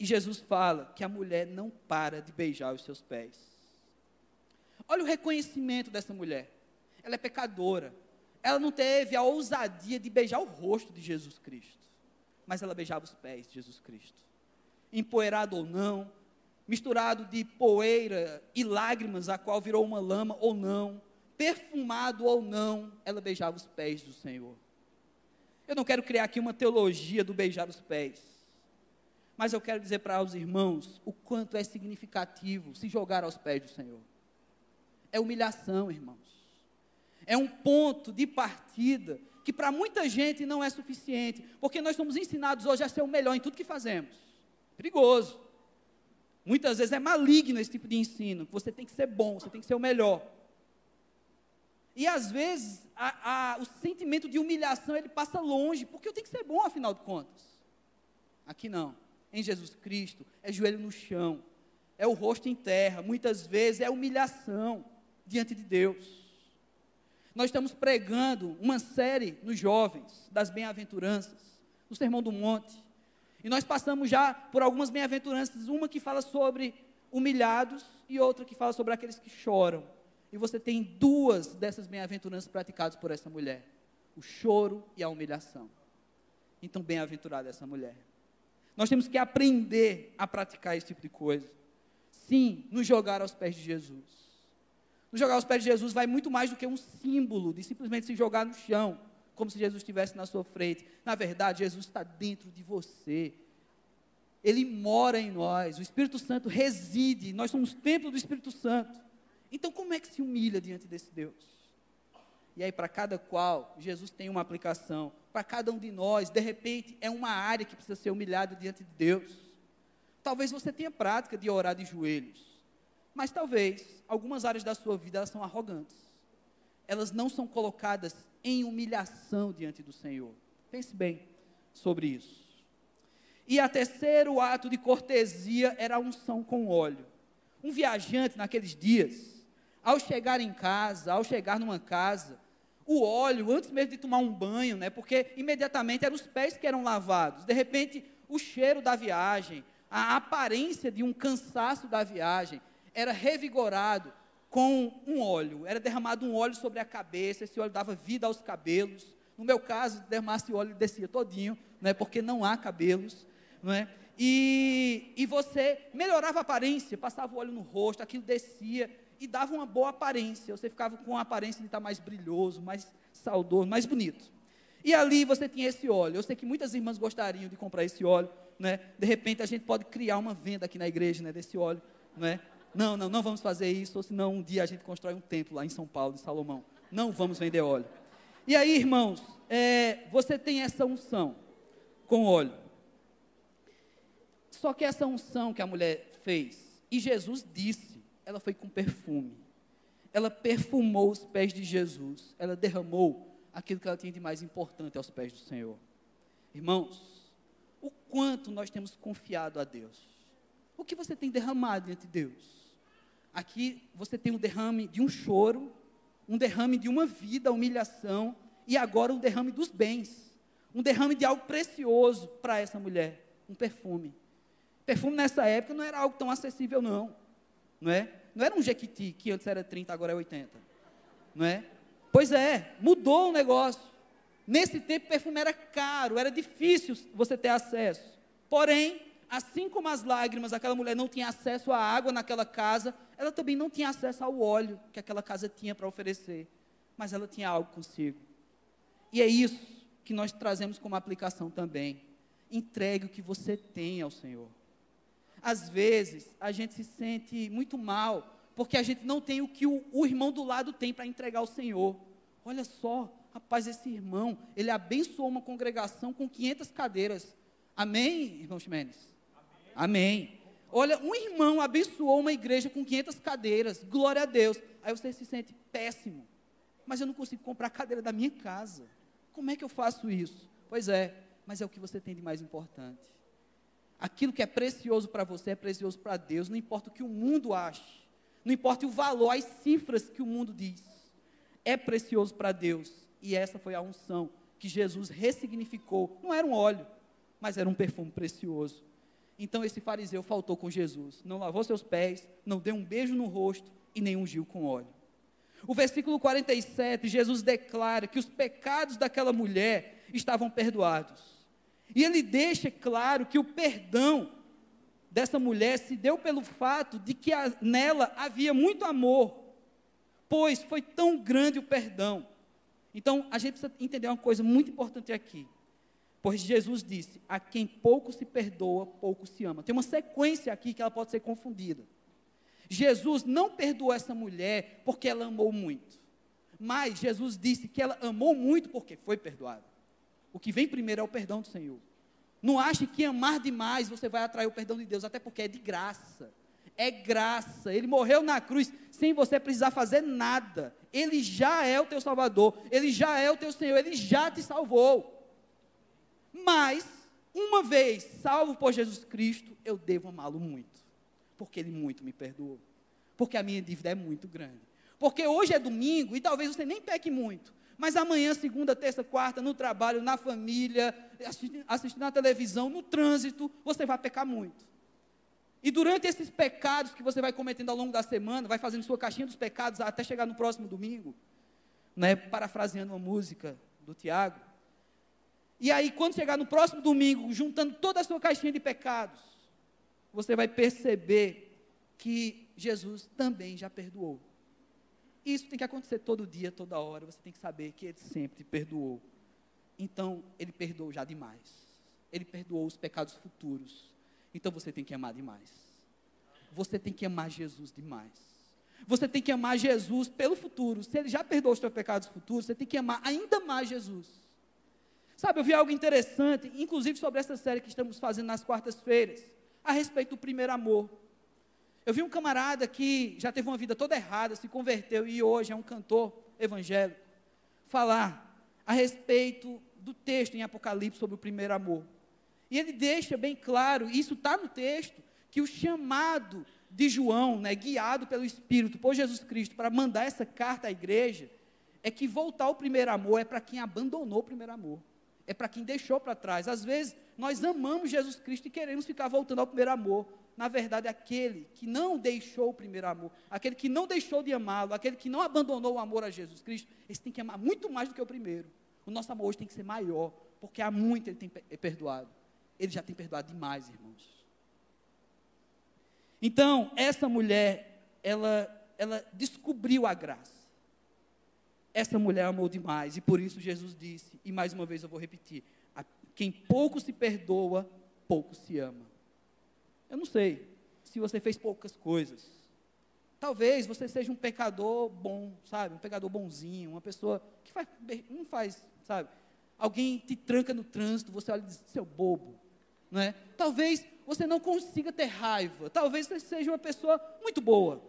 E Jesus fala que a mulher não para de beijar os seus pés. Olha o reconhecimento dessa mulher. Ela é pecadora. Ela não teve a ousadia de beijar o rosto de Jesus Cristo, mas ela beijava os pés de Jesus Cristo. Empoeirado ou não, misturado de poeira e lágrimas, a qual virou uma lama ou não, perfumado ou não, ela beijava os pés do Senhor. Eu não quero criar aqui uma teologia do beijar os pés, mas eu quero dizer para os irmãos o quanto é significativo se jogar aos pés do Senhor. É humilhação, irmãos. É um ponto de partida que para muita gente não é suficiente, porque nós somos ensinados hoje a ser o melhor em tudo que fazemos. Perigoso. Muitas vezes é maligno esse tipo de ensino, você tem que ser bom, você tem que ser o melhor. E às vezes a, a, o sentimento de humilhação ele passa longe, porque eu tenho que ser bom afinal de contas. Aqui não em Jesus Cristo, é joelho no chão, é o rosto em terra, muitas vezes é humilhação diante de Deus. Nós estamos pregando uma série nos jovens das bem-aventuranças, no Sermão do Monte. E nós passamos já por algumas bem-aventuranças, uma que fala sobre humilhados e outra que fala sobre aqueles que choram. E você tem duas dessas bem-aventuranças praticadas por essa mulher: o choro e a humilhação. Então, bem-aventurada essa mulher. Nós temos que aprender a praticar esse tipo de coisa. Sim, nos jogar aos pés de Jesus. Nos jogar aos pés de Jesus vai muito mais do que um símbolo de simplesmente se jogar no chão, como se Jesus estivesse na sua frente. Na verdade, Jesus está dentro de você. Ele mora em nós. O Espírito Santo reside. Nós somos templo do Espírito Santo. Então, como é que se humilha diante desse Deus? E aí, para cada qual, Jesus tem uma aplicação para cada um de nós, de repente, é uma área que precisa ser humilhada diante de Deus. Talvez você tenha prática de orar de joelhos, mas talvez algumas áreas da sua vida elas são arrogantes. Elas não são colocadas em humilhação diante do Senhor. Pense bem sobre isso. E a terceiro ato de cortesia era a unção com óleo. Um viajante naqueles dias, ao chegar em casa, ao chegar numa casa, o óleo antes mesmo de tomar um banho, né? Porque imediatamente eram os pés que eram lavados. De repente, o cheiro da viagem, a aparência de um cansaço da viagem era revigorado com um óleo. Era derramado um óleo sobre a cabeça, esse óleo dava vida aos cabelos. No meu caso, derramasse óleo descia todinho, né? Porque não há cabelos, não é? E, e você melhorava a aparência, passava o óleo no rosto, aquilo descia e dava uma boa aparência. Você ficava com uma aparência de estar mais brilhoso, mais saudoso, mais bonito. E ali você tinha esse óleo. Eu sei que muitas irmãs gostariam de comprar esse óleo, né? De repente a gente pode criar uma venda aqui na igreja, né, desse óleo, né? Não, não, não vamos fazer isso, ou senão um dia a gente constrói um templo lá em São Paulo, de Salomão. Não vamos vender óleo. E aí, irmãos, é, você tem essa unção com óleo. Só que essa unção que a mulher fez, e Jesus disse, ela foi com perfume. Ela perfumou os pés de Jesus. Ela derramou aquilo que ela tinha de mais importante aos pés do Senhor. Irmãos, o quanto nós temos confiado a Deus. O que você tem derramado diante de Deus? Aqui você tem um derrame de um choro, um derrame de uma vida, humilhação, e agora um derrame dos bens. Um derrame de algo precioso para essa mulher, um perfume. Perfume nessa época não era algo tão acessível, não não é? Não era um Jequiti, que antes era 30, agora é 80, não é? Pois é, mudou o negócio. Nesse tempo, perfume era caro, era difícil você ter acesso. Porém, assim como as lágrimas, aquela mulher não tinha acesso à água naquela casa, ela também não tinha acesso ao óleo que aquela casa tinha para oferecer. Mas ela tinha algo consigo. E é isso que nós trazemos como aplicação também. entregue o que você tem ao Senhor. Às vezes, a gente se sente muito mal, porque a gente não tem o que o, o irmão do lado tem para entregar ao Senhor. Olha só, rapaz, esse irmão, ele abençoou uma congregação com 500 cadeiras. Amém, irmão Ximenes? Amém. Amém. Olha, um irmão abençoou uma igreja com 500 cadeiras. Glória a Deus. Aí você se sente péssimo. Mas eu não consigo comprar a cadeira da minha casa. Como é que eu faço isso? Pois é, mas é o que você tem de mais importante. Aquilo que é precioso para você é precioso para Deus, não importa o que o mundo ache, não importa o valor, as cifras que o mundo diz. É precioso para Deus. E essa foi a unção que Jesus ressignificou. Não era um óleo, mas era um perfume precioso. Então esse fariseu faltou com Jesus, não lavou seus pés, não deu um beijo no rosto e nem ungiu com óleo. O versículo 47, Jesus declara que os pecados daquela mulher estavam perdoados. E ele deixa claro que o perdão dessa mulher se deu pelo fato de que a, nela havia muito amor, pois foi tão grande o perdão. Então, a gente precisa entender uma coisa muito importante aqui. Pois Jesus disse: A quem pouco se perdoa, pouco se ama. Tem uma sequência aqui que ela pode ser confundida. Jesus não perdoou essa mulher porque ela amou muito. Mas Jesus disse que ela amou muito porque foi perdoada. O que vem primeiro é o perdão do Senhor. Não ache que amar demais você vai atrair o perdão de Deus, até porque é de graça. É graça. Ele morreu na cruz sem você precisar fazer nada. Ele já é o teu Salvador. Ele já é o teu Senhor. Ele já te salvou. Mas, uma vez salvo por Jesus Cristo, eu devo amá-lo muito porque Ele muito me perdoou. Porque a minha dívida é muito grande. Porque hoje é domingo e talvez você nem peque muito. Mas amanhã, segunda, terça, quarta, no trabalho, na família, assistindo, na televisão, no trânsito, você vai pecar muito. E durante esses pecados que você vai cometendo ao longo da semana, vai fazendo sua caixinha dos pecados até chegar no próximo domingo, né, parafraseando uma música do Tiago. E aí, quando chegar no próximo domingo, juntando toda a sua caixinha de pecados, você vai perceber que Jesus também já perdoou. Isso tem que acontecer todo dia, toda hora. Você tem que saber que Ele sempre perdoou. Então, Ele perdoou já demais. Ele perdoou os pecados futuros. Então, você tem que amar demais. Você tem que amar Jesus demais. Você tem que amar Jesus pelo futuro. Se Ele já perdoou os seus pecados futuros, você tem que amar ainda mais Jesus. Sabe, eu vi algo interessante, inclusive sobre essa série que estamos fazendo nas quartas-feiras a respeito do primeiro amor. Eu vi um camarada que já teve uma vida toda errada, se converteu e hoje é um cantor evangélico, falar a respeito do texto em Apocalipse sobre o primeiro amor. E ele deixa bem claro, isso está no texto, que o chamado de João, né, guiado pelo Espírito por Jesus Cristo, para mandar essa carta à igreja, é que voltar ao primeiro amor é para quem abandonou o primeiro amor é para quem deixou para trás. Às vezes, nós amamos Jesus Cristo e queremos ficar voltando ao primeiro amor. Na verdade, aquele que não deixou o primeiro amor, aquele que não deixou de amá-lo, aquele que não abandonou o amor a Jesus Cristo, esse tem que amar muito mais do que o primeiro. O nosso amor hoje tem que ser maior, porque há muito ele tem é perdoado. Ele já tem perdoado demais, irmãos. Então, essa mulher, ela, ela descobriu a graça. Essa mulher amou demais e por isso Jesus disse, e mais uma vez eu vou repetir: quem pouco se perdoa, pouco se ama. Eu não sei se você fez poucas coisas. Talvez você seja um pecador bom, sabe? Um pecador bonzinho, uma pessoa que faz, não faz, sabe? Alguém te tranca no trânsito, você olha e diz, seu bobo. Não é? Talvez você não consiga ter raiva. Talvez você seja uma pessoa muito boa.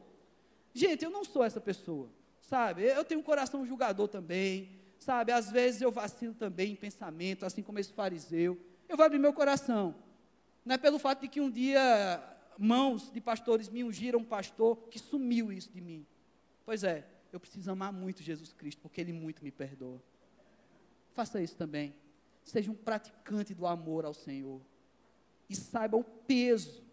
Gente, eu não sou essa pessoa sabe? Eu tenho um coração julgador também, sabe? Às vezes eu vacilo também em pensamento, assim como esse fariseu. Eu vou abrir meu coração. Não é pelo fato de que um dia mãos de pastores me ungiram um pastor que sumiu isso de mim. Pois é, eu preciso amar muito Jesus Cristo, porque Ele muito me perdoa. Faça isso também. Seja um praticante do amor ao Senhor. E saiba o peso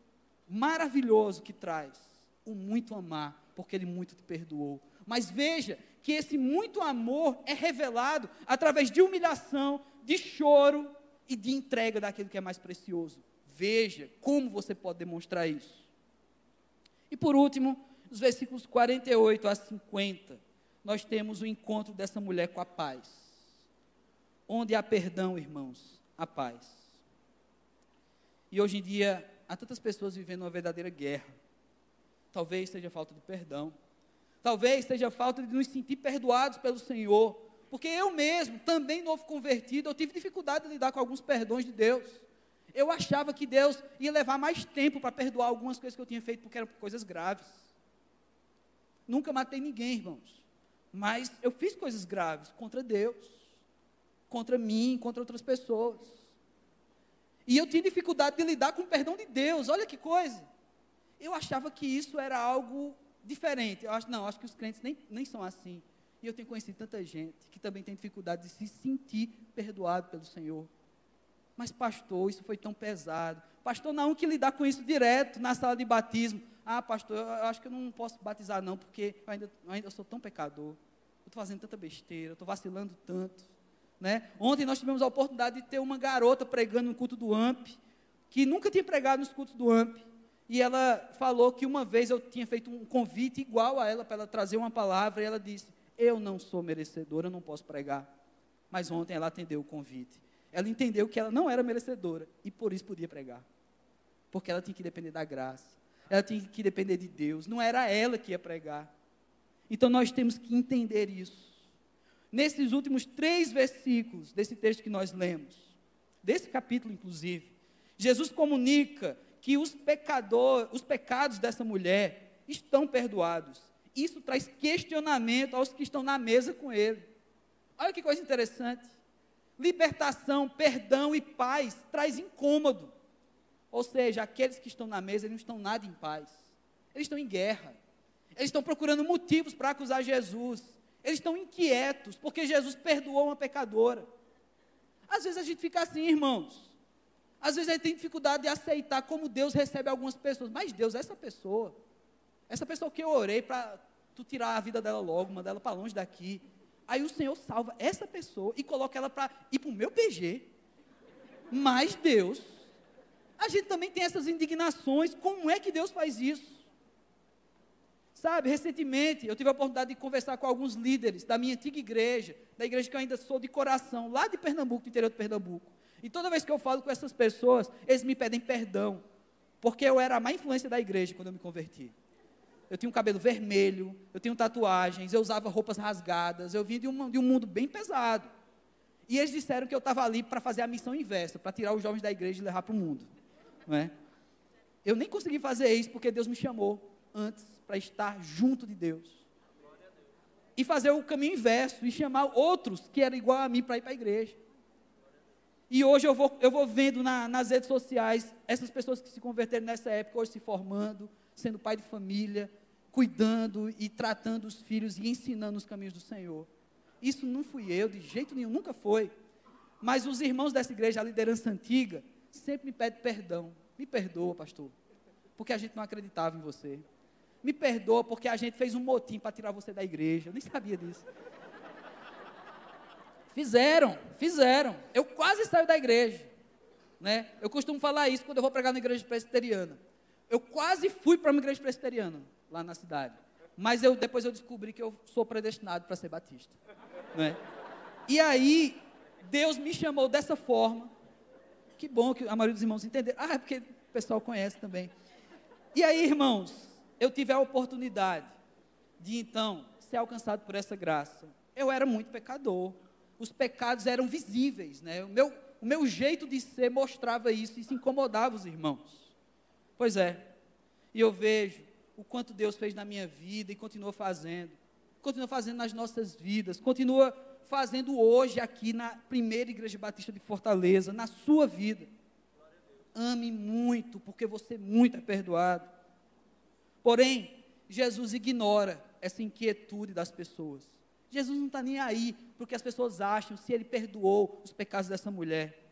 maravilhoso que traz o muito amar, porque Ele muito te perdoou. Mas veja que esse muito amor é revelado através de humilhação, de choro e de entrega daquilo que é mais precioso. Veja como você pode demonstrar isso. E por último, os versículos 48 a 50, nós temos o encontro dessa mulher com a paz. Onde há perdão, irmãos, a paz. E hoje em dia, há tantas pessoas vivendo uma verdadeira guerra. Talvez seja falta de perdão. Talvez seja falta de nos sentir perdoados pelo Senhor. Porque eu mesmo, também novo convertido, eu tive dificuldade de lidar com alguns perdões de Deus. Eu achava que Deus ia levar mais tempo para perdoar algumas coisas que eu tinha feito, porque eram coisas graves. Nunca matei ninguém, irmãos. Mas eu fiz coisas graves contra Deus, contra mim, contra outras pessoas. E eu tinha dificuldade de lidar com o perdão de Deus. Olha que coisa. Eu achava que isso era algo diferente. Eu acho, não, acho que os crentes nem, nem são assim. E eu tenho conhecido tanta gente que também tem dificuldade de se sentir perdoado pelo Senhor. Mas, pastor, isso foi tão pesado. Pastor, não, que lidar com isso direto na sala de batismo. Ah, pastor, eu acho que eu não posso batizar, não, porque eu ainda, eu ainda sou tão pecador. Eu estou fazendo tanta besteira, eu estou vacilando tanto. Né? Ontem nós tivemos a oportunidade de ter uma garota pregando no culto do AMP, que nunca tinha pregado nos cultos do AMP. E ela falou que uma vez eu tinha feito um convite igual a ela, para ela trazer uma palavra, e ela disse: Eu não sou merecedora, eu não posso pregar. Mas ontem ela atendeu o convite. Ela entendeu que ela não era merecedora e por isso podia pregar. Porque ela tinha que depender da graça. Ela tinha que depender de Deus. Não era ela que ia pregar. Então nós temos que entender isso. Nesses últimos três versículos desse texto que nós lemos, desse capítulo inclusive, Jesus comunica que os pecadores, os pecados dessa mulher estão perdoados. Isso traz questionamento aos que estão na mesa com ele. Olha que coisa interessante. Libertação, perdão e paz traz incômodo. Ou seja, aqueles que estão na mesa eles não estão nada em paz. Eles estão em guerra. Eles estão procurando motivos para acusar Jesus. Eles estão inquietos porque Jesus perdoou uma pecadora. Às vezes a gente fica assim, irmãos. Às vezes a gente tem dificuldade de aceitar como Deus recebe algumas pessoas. Mas Deus é essa pessoa. Essa pessoa que eu orei para tu tirar a vida dela logo, mandar ela para longe daqui. Aí o Senhor salva essa pessoa e coloca ela para ir para o meu PG. Mas Deus, a gente também tem essas indignações. Como é que Deus faz isso? Sabe, recentemente eu tive a oportunidade de conversar com alguns líderes da minha antiga igreja, da igreja que eu ainda sou de coração, lá de Pernambuco, do interior de Pernambuco. E toda vez que eu falo com essas pessoas, eles me pedem perdão, porque eu era a má influência da igreja quando eu me converti. Eu tinha um cabelo vermelho, eu tinha tatuagens, eu usava roupas rasgadas, eu vinha de um, de um mundo bem pesado. E eles disseram que eu estava ali para fazer a missão inversa, para tirar os jovens da igreja e levar para o mundo. Não é? Eu nem consegui fazer isso porque Deus me chamou antes para estar junto de Deus. E fazer o caminho inverso e chamar outros que eram igual a mim para ir para a igreja. E hoje eu vou, eu vou vendo na, nas redes sociais essas pessoas que se converteram nessa época, hoje se formando, sendo pai de família, cuidando e tratando os filhos e ensinando os caminhos do Senhor. Isso não fui eu, de jeito nenhum, nunca foi. Mas os irmãos dessa igreja, a liderança antiga, sempre me pede perdão. Me perdoa, pastor, porque a gente não acreditava em você. Me perdoa porque a gente fez um motim para tirar você da igreja. Eu nem sabia disso. Fizeram, fizeram. Eu quase saio da igreja. Né? Eu costumo falar isso quando eu vou pregar na igreja presbiteriana. Eu quase fui para uma igreja presbiteriana lá na cidade. Mas eu, depois eu descobri que eu sou predestinado para ser batista. Né? E aí, Deus me chamou dessa forma. Que bom que a maioria dos irmãos entenderam. Ah, é porque o pessoal conhece também. E aí, irmãos, eu tive a oportunidade de então ser alcançado por essa graça. Eu era muito pecador os pecados eram visíveis, né? O meu, o meu jeito de ser mostrava isso e se incomodava os irmãos. Pois é, e eu vejo o quanto Deus fez na minha vida e continua fazendo, continua fazendo nas nossas vidas, continua fazendo hoje aqui na primeira Igreja Batista de Fortaleza, na sua vida. Ame muito, porque você muito é perdoado. Porém, Jesus ignora essa inquietude das pessoas. Jesus não está nem aí porque as pessoas acham se ele perdoou os pecados dessa mulher.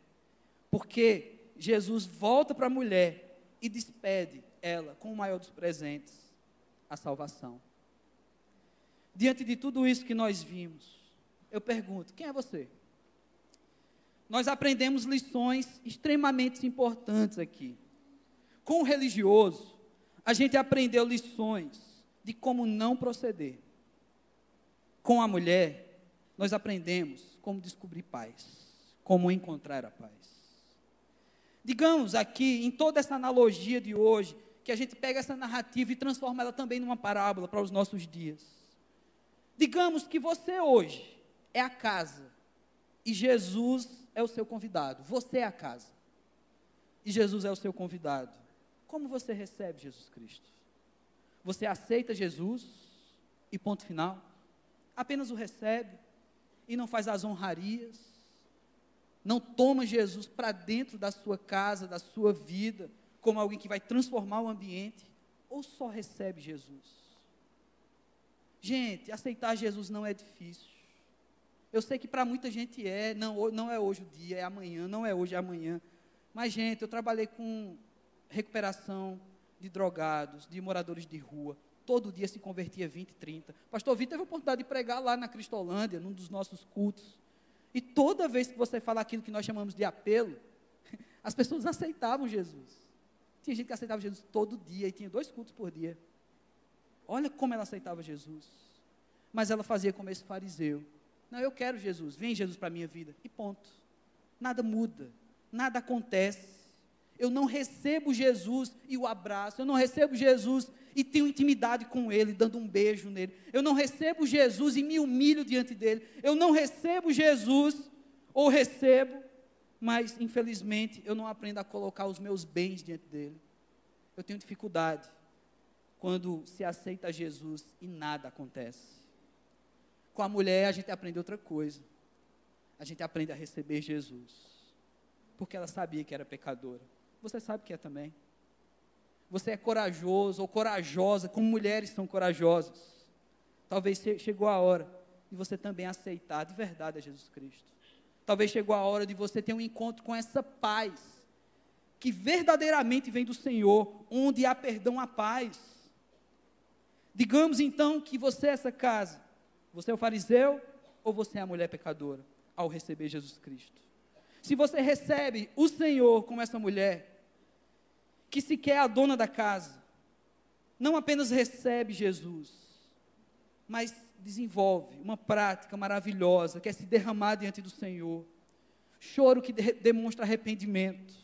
Porque Jesus volta para a mulher e despede ela com o maior dos presentes, a salvação. Diante de tudo isso que nós vimos, eu pergunto: quem é você? Nós aprendemos lições extremamente importantes aqui. Com o religioso, a gente aprendeu lições de como não proceder com a mulher, nós aprendemos como descobrir paz, como encontrar a paz. Digamos aqui, em toda essa analogia de hoje, que a gente pega essa narrativa e transforma ela também numa parábola para os nossos dias. Digamos que você hoje é a casa e Jesus é o seu convidado. Você é a casa e Jesus é o seu convidado. Como você recebe Jesus Cristo? Você aceita Jesus e ponto final? Apenas o recebe e não faz as honrarias? Não toma Jesus para dentro da sua casa, da sua vida, como alguém que vai transformar o ambiente? Ou só recebe Jesus? Gente, aceitar Jesus não é difícil. Eu sei que para muita gente é, não, não é hoje o dia, é amanhã, não é hoje, é amanhã. Mas, gente, eu trabalhei com recuperação de drogados, de moradores de rua. Todo dia se convertia 20, 30. Pastor Vitor teve a oportunidade de pregar lá na Cristolândia, num dos nossos cultos. E toda vez que você fala aquilo que nós chamamos de apelo, as pessoas aceitavam Jesus. Tinha gente que aceitava Jesus todo dia e tinha dois cultos por dia. Olha como ela aceitava Jesus. Mas ela fazia como esse fariseu. Não, eu quero Jesus, vem Jesus para a minha vida. E ponto. Nada muda, nada acontece. Eu não recebo Jesus e o abraço. Eu não recebo Jesus e tenho intimidade com Ele, dando um beijo nele. Eu não recebo Jesus e me humilho diante dele. Eu não recebo Jesus, ou recebo, mas infelizmente eu não aprendo a colocar os meus bens diante dele. Eu tenho dificuldade quando se aceita Jesus e nada acontece. Com a mulher a gente aprende outra coisa. A gente aprende a receber Jesus. Porque ela sabia que era pecadora. Você sabe que é também. Você é corajoso ou corajosa, como mulheres são corajosas. Talvez chegou a hora de você também aceitar de verdade a Jesus Cristo. Talvez chegou a hora de você ter um encontro com essa paz que verdadeiramente vem do Senhor, onde há perdão, há paz. Digamos então que você é essa casa. Você é o fariseu ou você é a mulher pecadora ao receber Jesus Cristo? Se você recebe o Senhor como essa mulher, que sequer é a dona da casa, não apenas recebe Jesus, mas desenvolve uma prática maravilhosa, que é se derramar diante do Senhor. Choro que de demonstra arrependimento.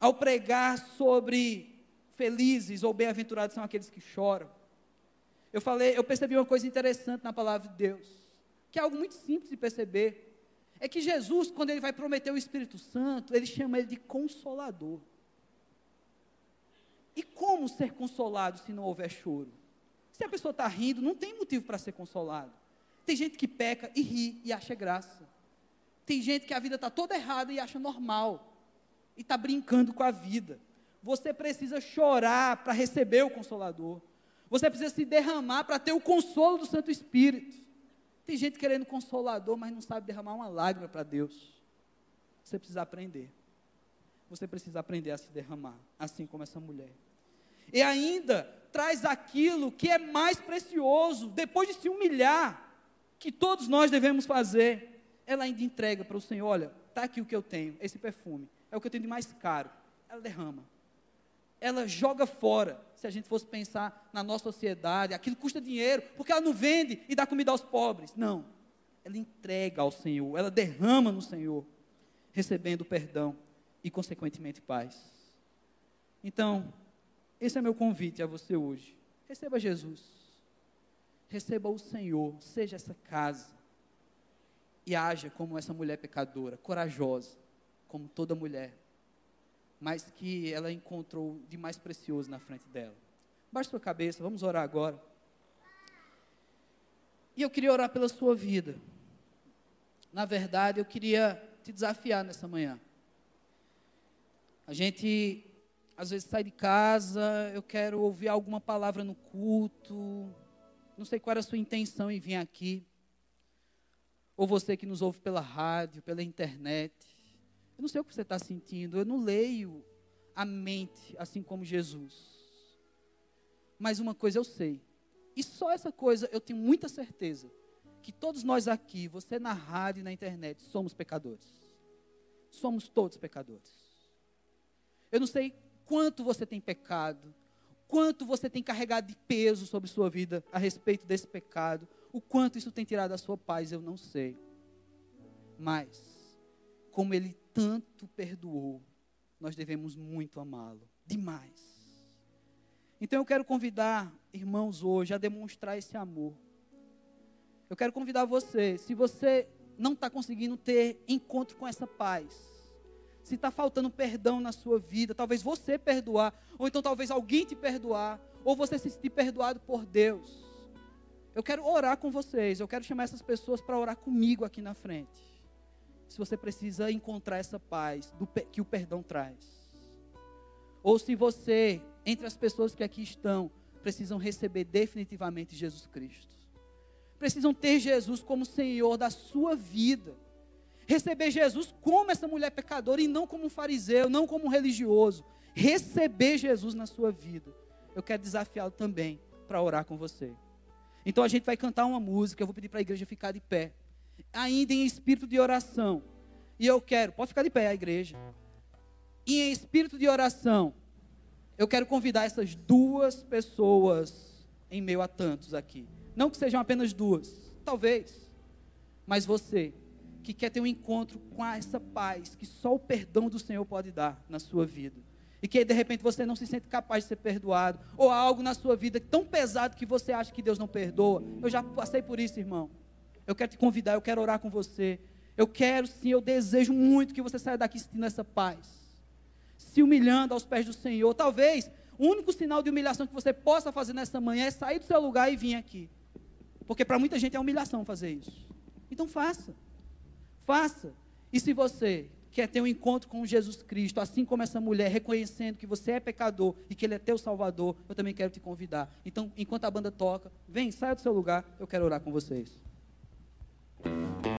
Ao pregar sobre felizes ou bem-aventurados são aqueles que choram. Eu falei, eu percebi uma coisa interessante na palavra de Deus, que é algo muito simples de perceber é que Jesus, quando ele vai prometer o Espírito Santo, ele chama ele de consolador. E como ser consolado se não houver choro? Se a pessoa está rindo, não tem motivo para ser consolado. Tem gente que peca e ri e acha graça. Tem gente que a vida está toda errada e acha normal. E está brincando com a vida. Você precisa chorar para receber o consolador. Você precisa se derramar para ter o consolo do Santo Espírito. Tem gente querendo consolador, mas não sabe derramar uma lágrima para Deus. Você precisa aprender. Você precisa aprender a se derramar, assim como essa mulher. E ainda traz aquilo que é mais precioso, depois de se humilhar, que todos nós devemos fazer. Ela ainda entrega para o Senhor: olha, está aqui o que eu tenho, esse perfume, é o que eu tenho de mais caro. Ela derrama ela joga fora. Se a gente fosse pensar na nossa sociedade, aquilo custa dinheiro, porque ela não vende e dá comida aos pobres. Não. Ela entrega ao Senhor, ela derrama no Senhor, recebendo perdão e, consequentemente, paz. Então, esse é meu convite a você hoje. Receba Jesus. Receba o Senhor, seja essa casa. E haja como essa mulher pecadora, corajosa, como toda mulher mas que ela encontrou de mais precioso na frente dela. Baixe sua cabeça, vamos orar agora. E eu queria orar pela sua vida. Na verdade, eu queria te desafiar nessa manhã. A gente às vezes sai de casa, eu quero ouvir alguma palavra no culto. Não sei qual era a sua intenção em vir aqui. Ou você que nos ouve pela rádio, pela internet. Eu não sei o que você está sentindo, eu não leio a mente assim como Jesus. Mas uma coisa eu sei, e só essa coisa eu tenho muita certeza, que todos nós aqui, você na rádio e na internet, somos pecadores. Somos todos pecadores. Eu não sei quanto você tem pecado, quanto você tem carregado de peso sobre sua vida a respeito desse pecado, o quanto isso tem tirado a sua paz, eu não sei. Mas, como Ele tanto perdoou, nós devemos muito amá-lo. Demais. Então eu quero convidar irmãos hoje a demonstrar esse amor. Eu quero convidar você, se você não está conseguindo ter encontro com essa paz, se está faltando perdão na sua vida, talvez você perdoar, ou então talvez alguém te perdoar, ou você se sentir perdoado por Deus. Eu quero orar com vocês, eu quero chamar essas pessoas para orar comigo aqui na frente. Se você precisa encontrar essa paz do, que o perdão traz. Ou se você, entre as pessoas que aqui estão, precisam receber definitivamente Jesus Cristo. Precisam ter Jesus como Senhor da sua vida. Receber Jesus como essa mulher pecadora e não como um fariseu, não como um religioso. Receber Jesus na sua vida. Eu quero desafiá-lo também para orar com você. Então a gente vai cantar uma música, eu vou pedir para a igreja ficar de pé. Ainda em espírito de oração. E eu quero, pode ficar de pé a igreja. E em espírito de oração, eu quero convidar essas duas pessoas em meio a tantos aqui. Não que sejam apenas duas, talvez. Mas você que quer ter um encontro com essa paz que só o perdão do Senhor pode dar na sua vida e que de repente você não se sente capaz de ser perdoado, ou algo na sua vida tão pesado que você acha que Deus não perdoa. Eu já passei por isso, irmão. Eu quero te convidar, eu quero orar com você. Eu quero sim, eu desejo muito que você saia daqui sentindo essa paz, se humilhando aos pés do Senhor. Talvez o único sinal de humilhação que você possa fazer nessa manhã é sair do seu lugar e vir aqui, porque para muita gente é humilhação fazer isso. Então faça, Faça. E se você quer ter um encontro com Jesus Cristo, assim como essa mulher, reconhecendo que você é pecador e que Ele é teu Salvador, eu também quero te convidar. Então, enquanto a banda toca, vem, saia do seu lugar, eu quero orar com vocês.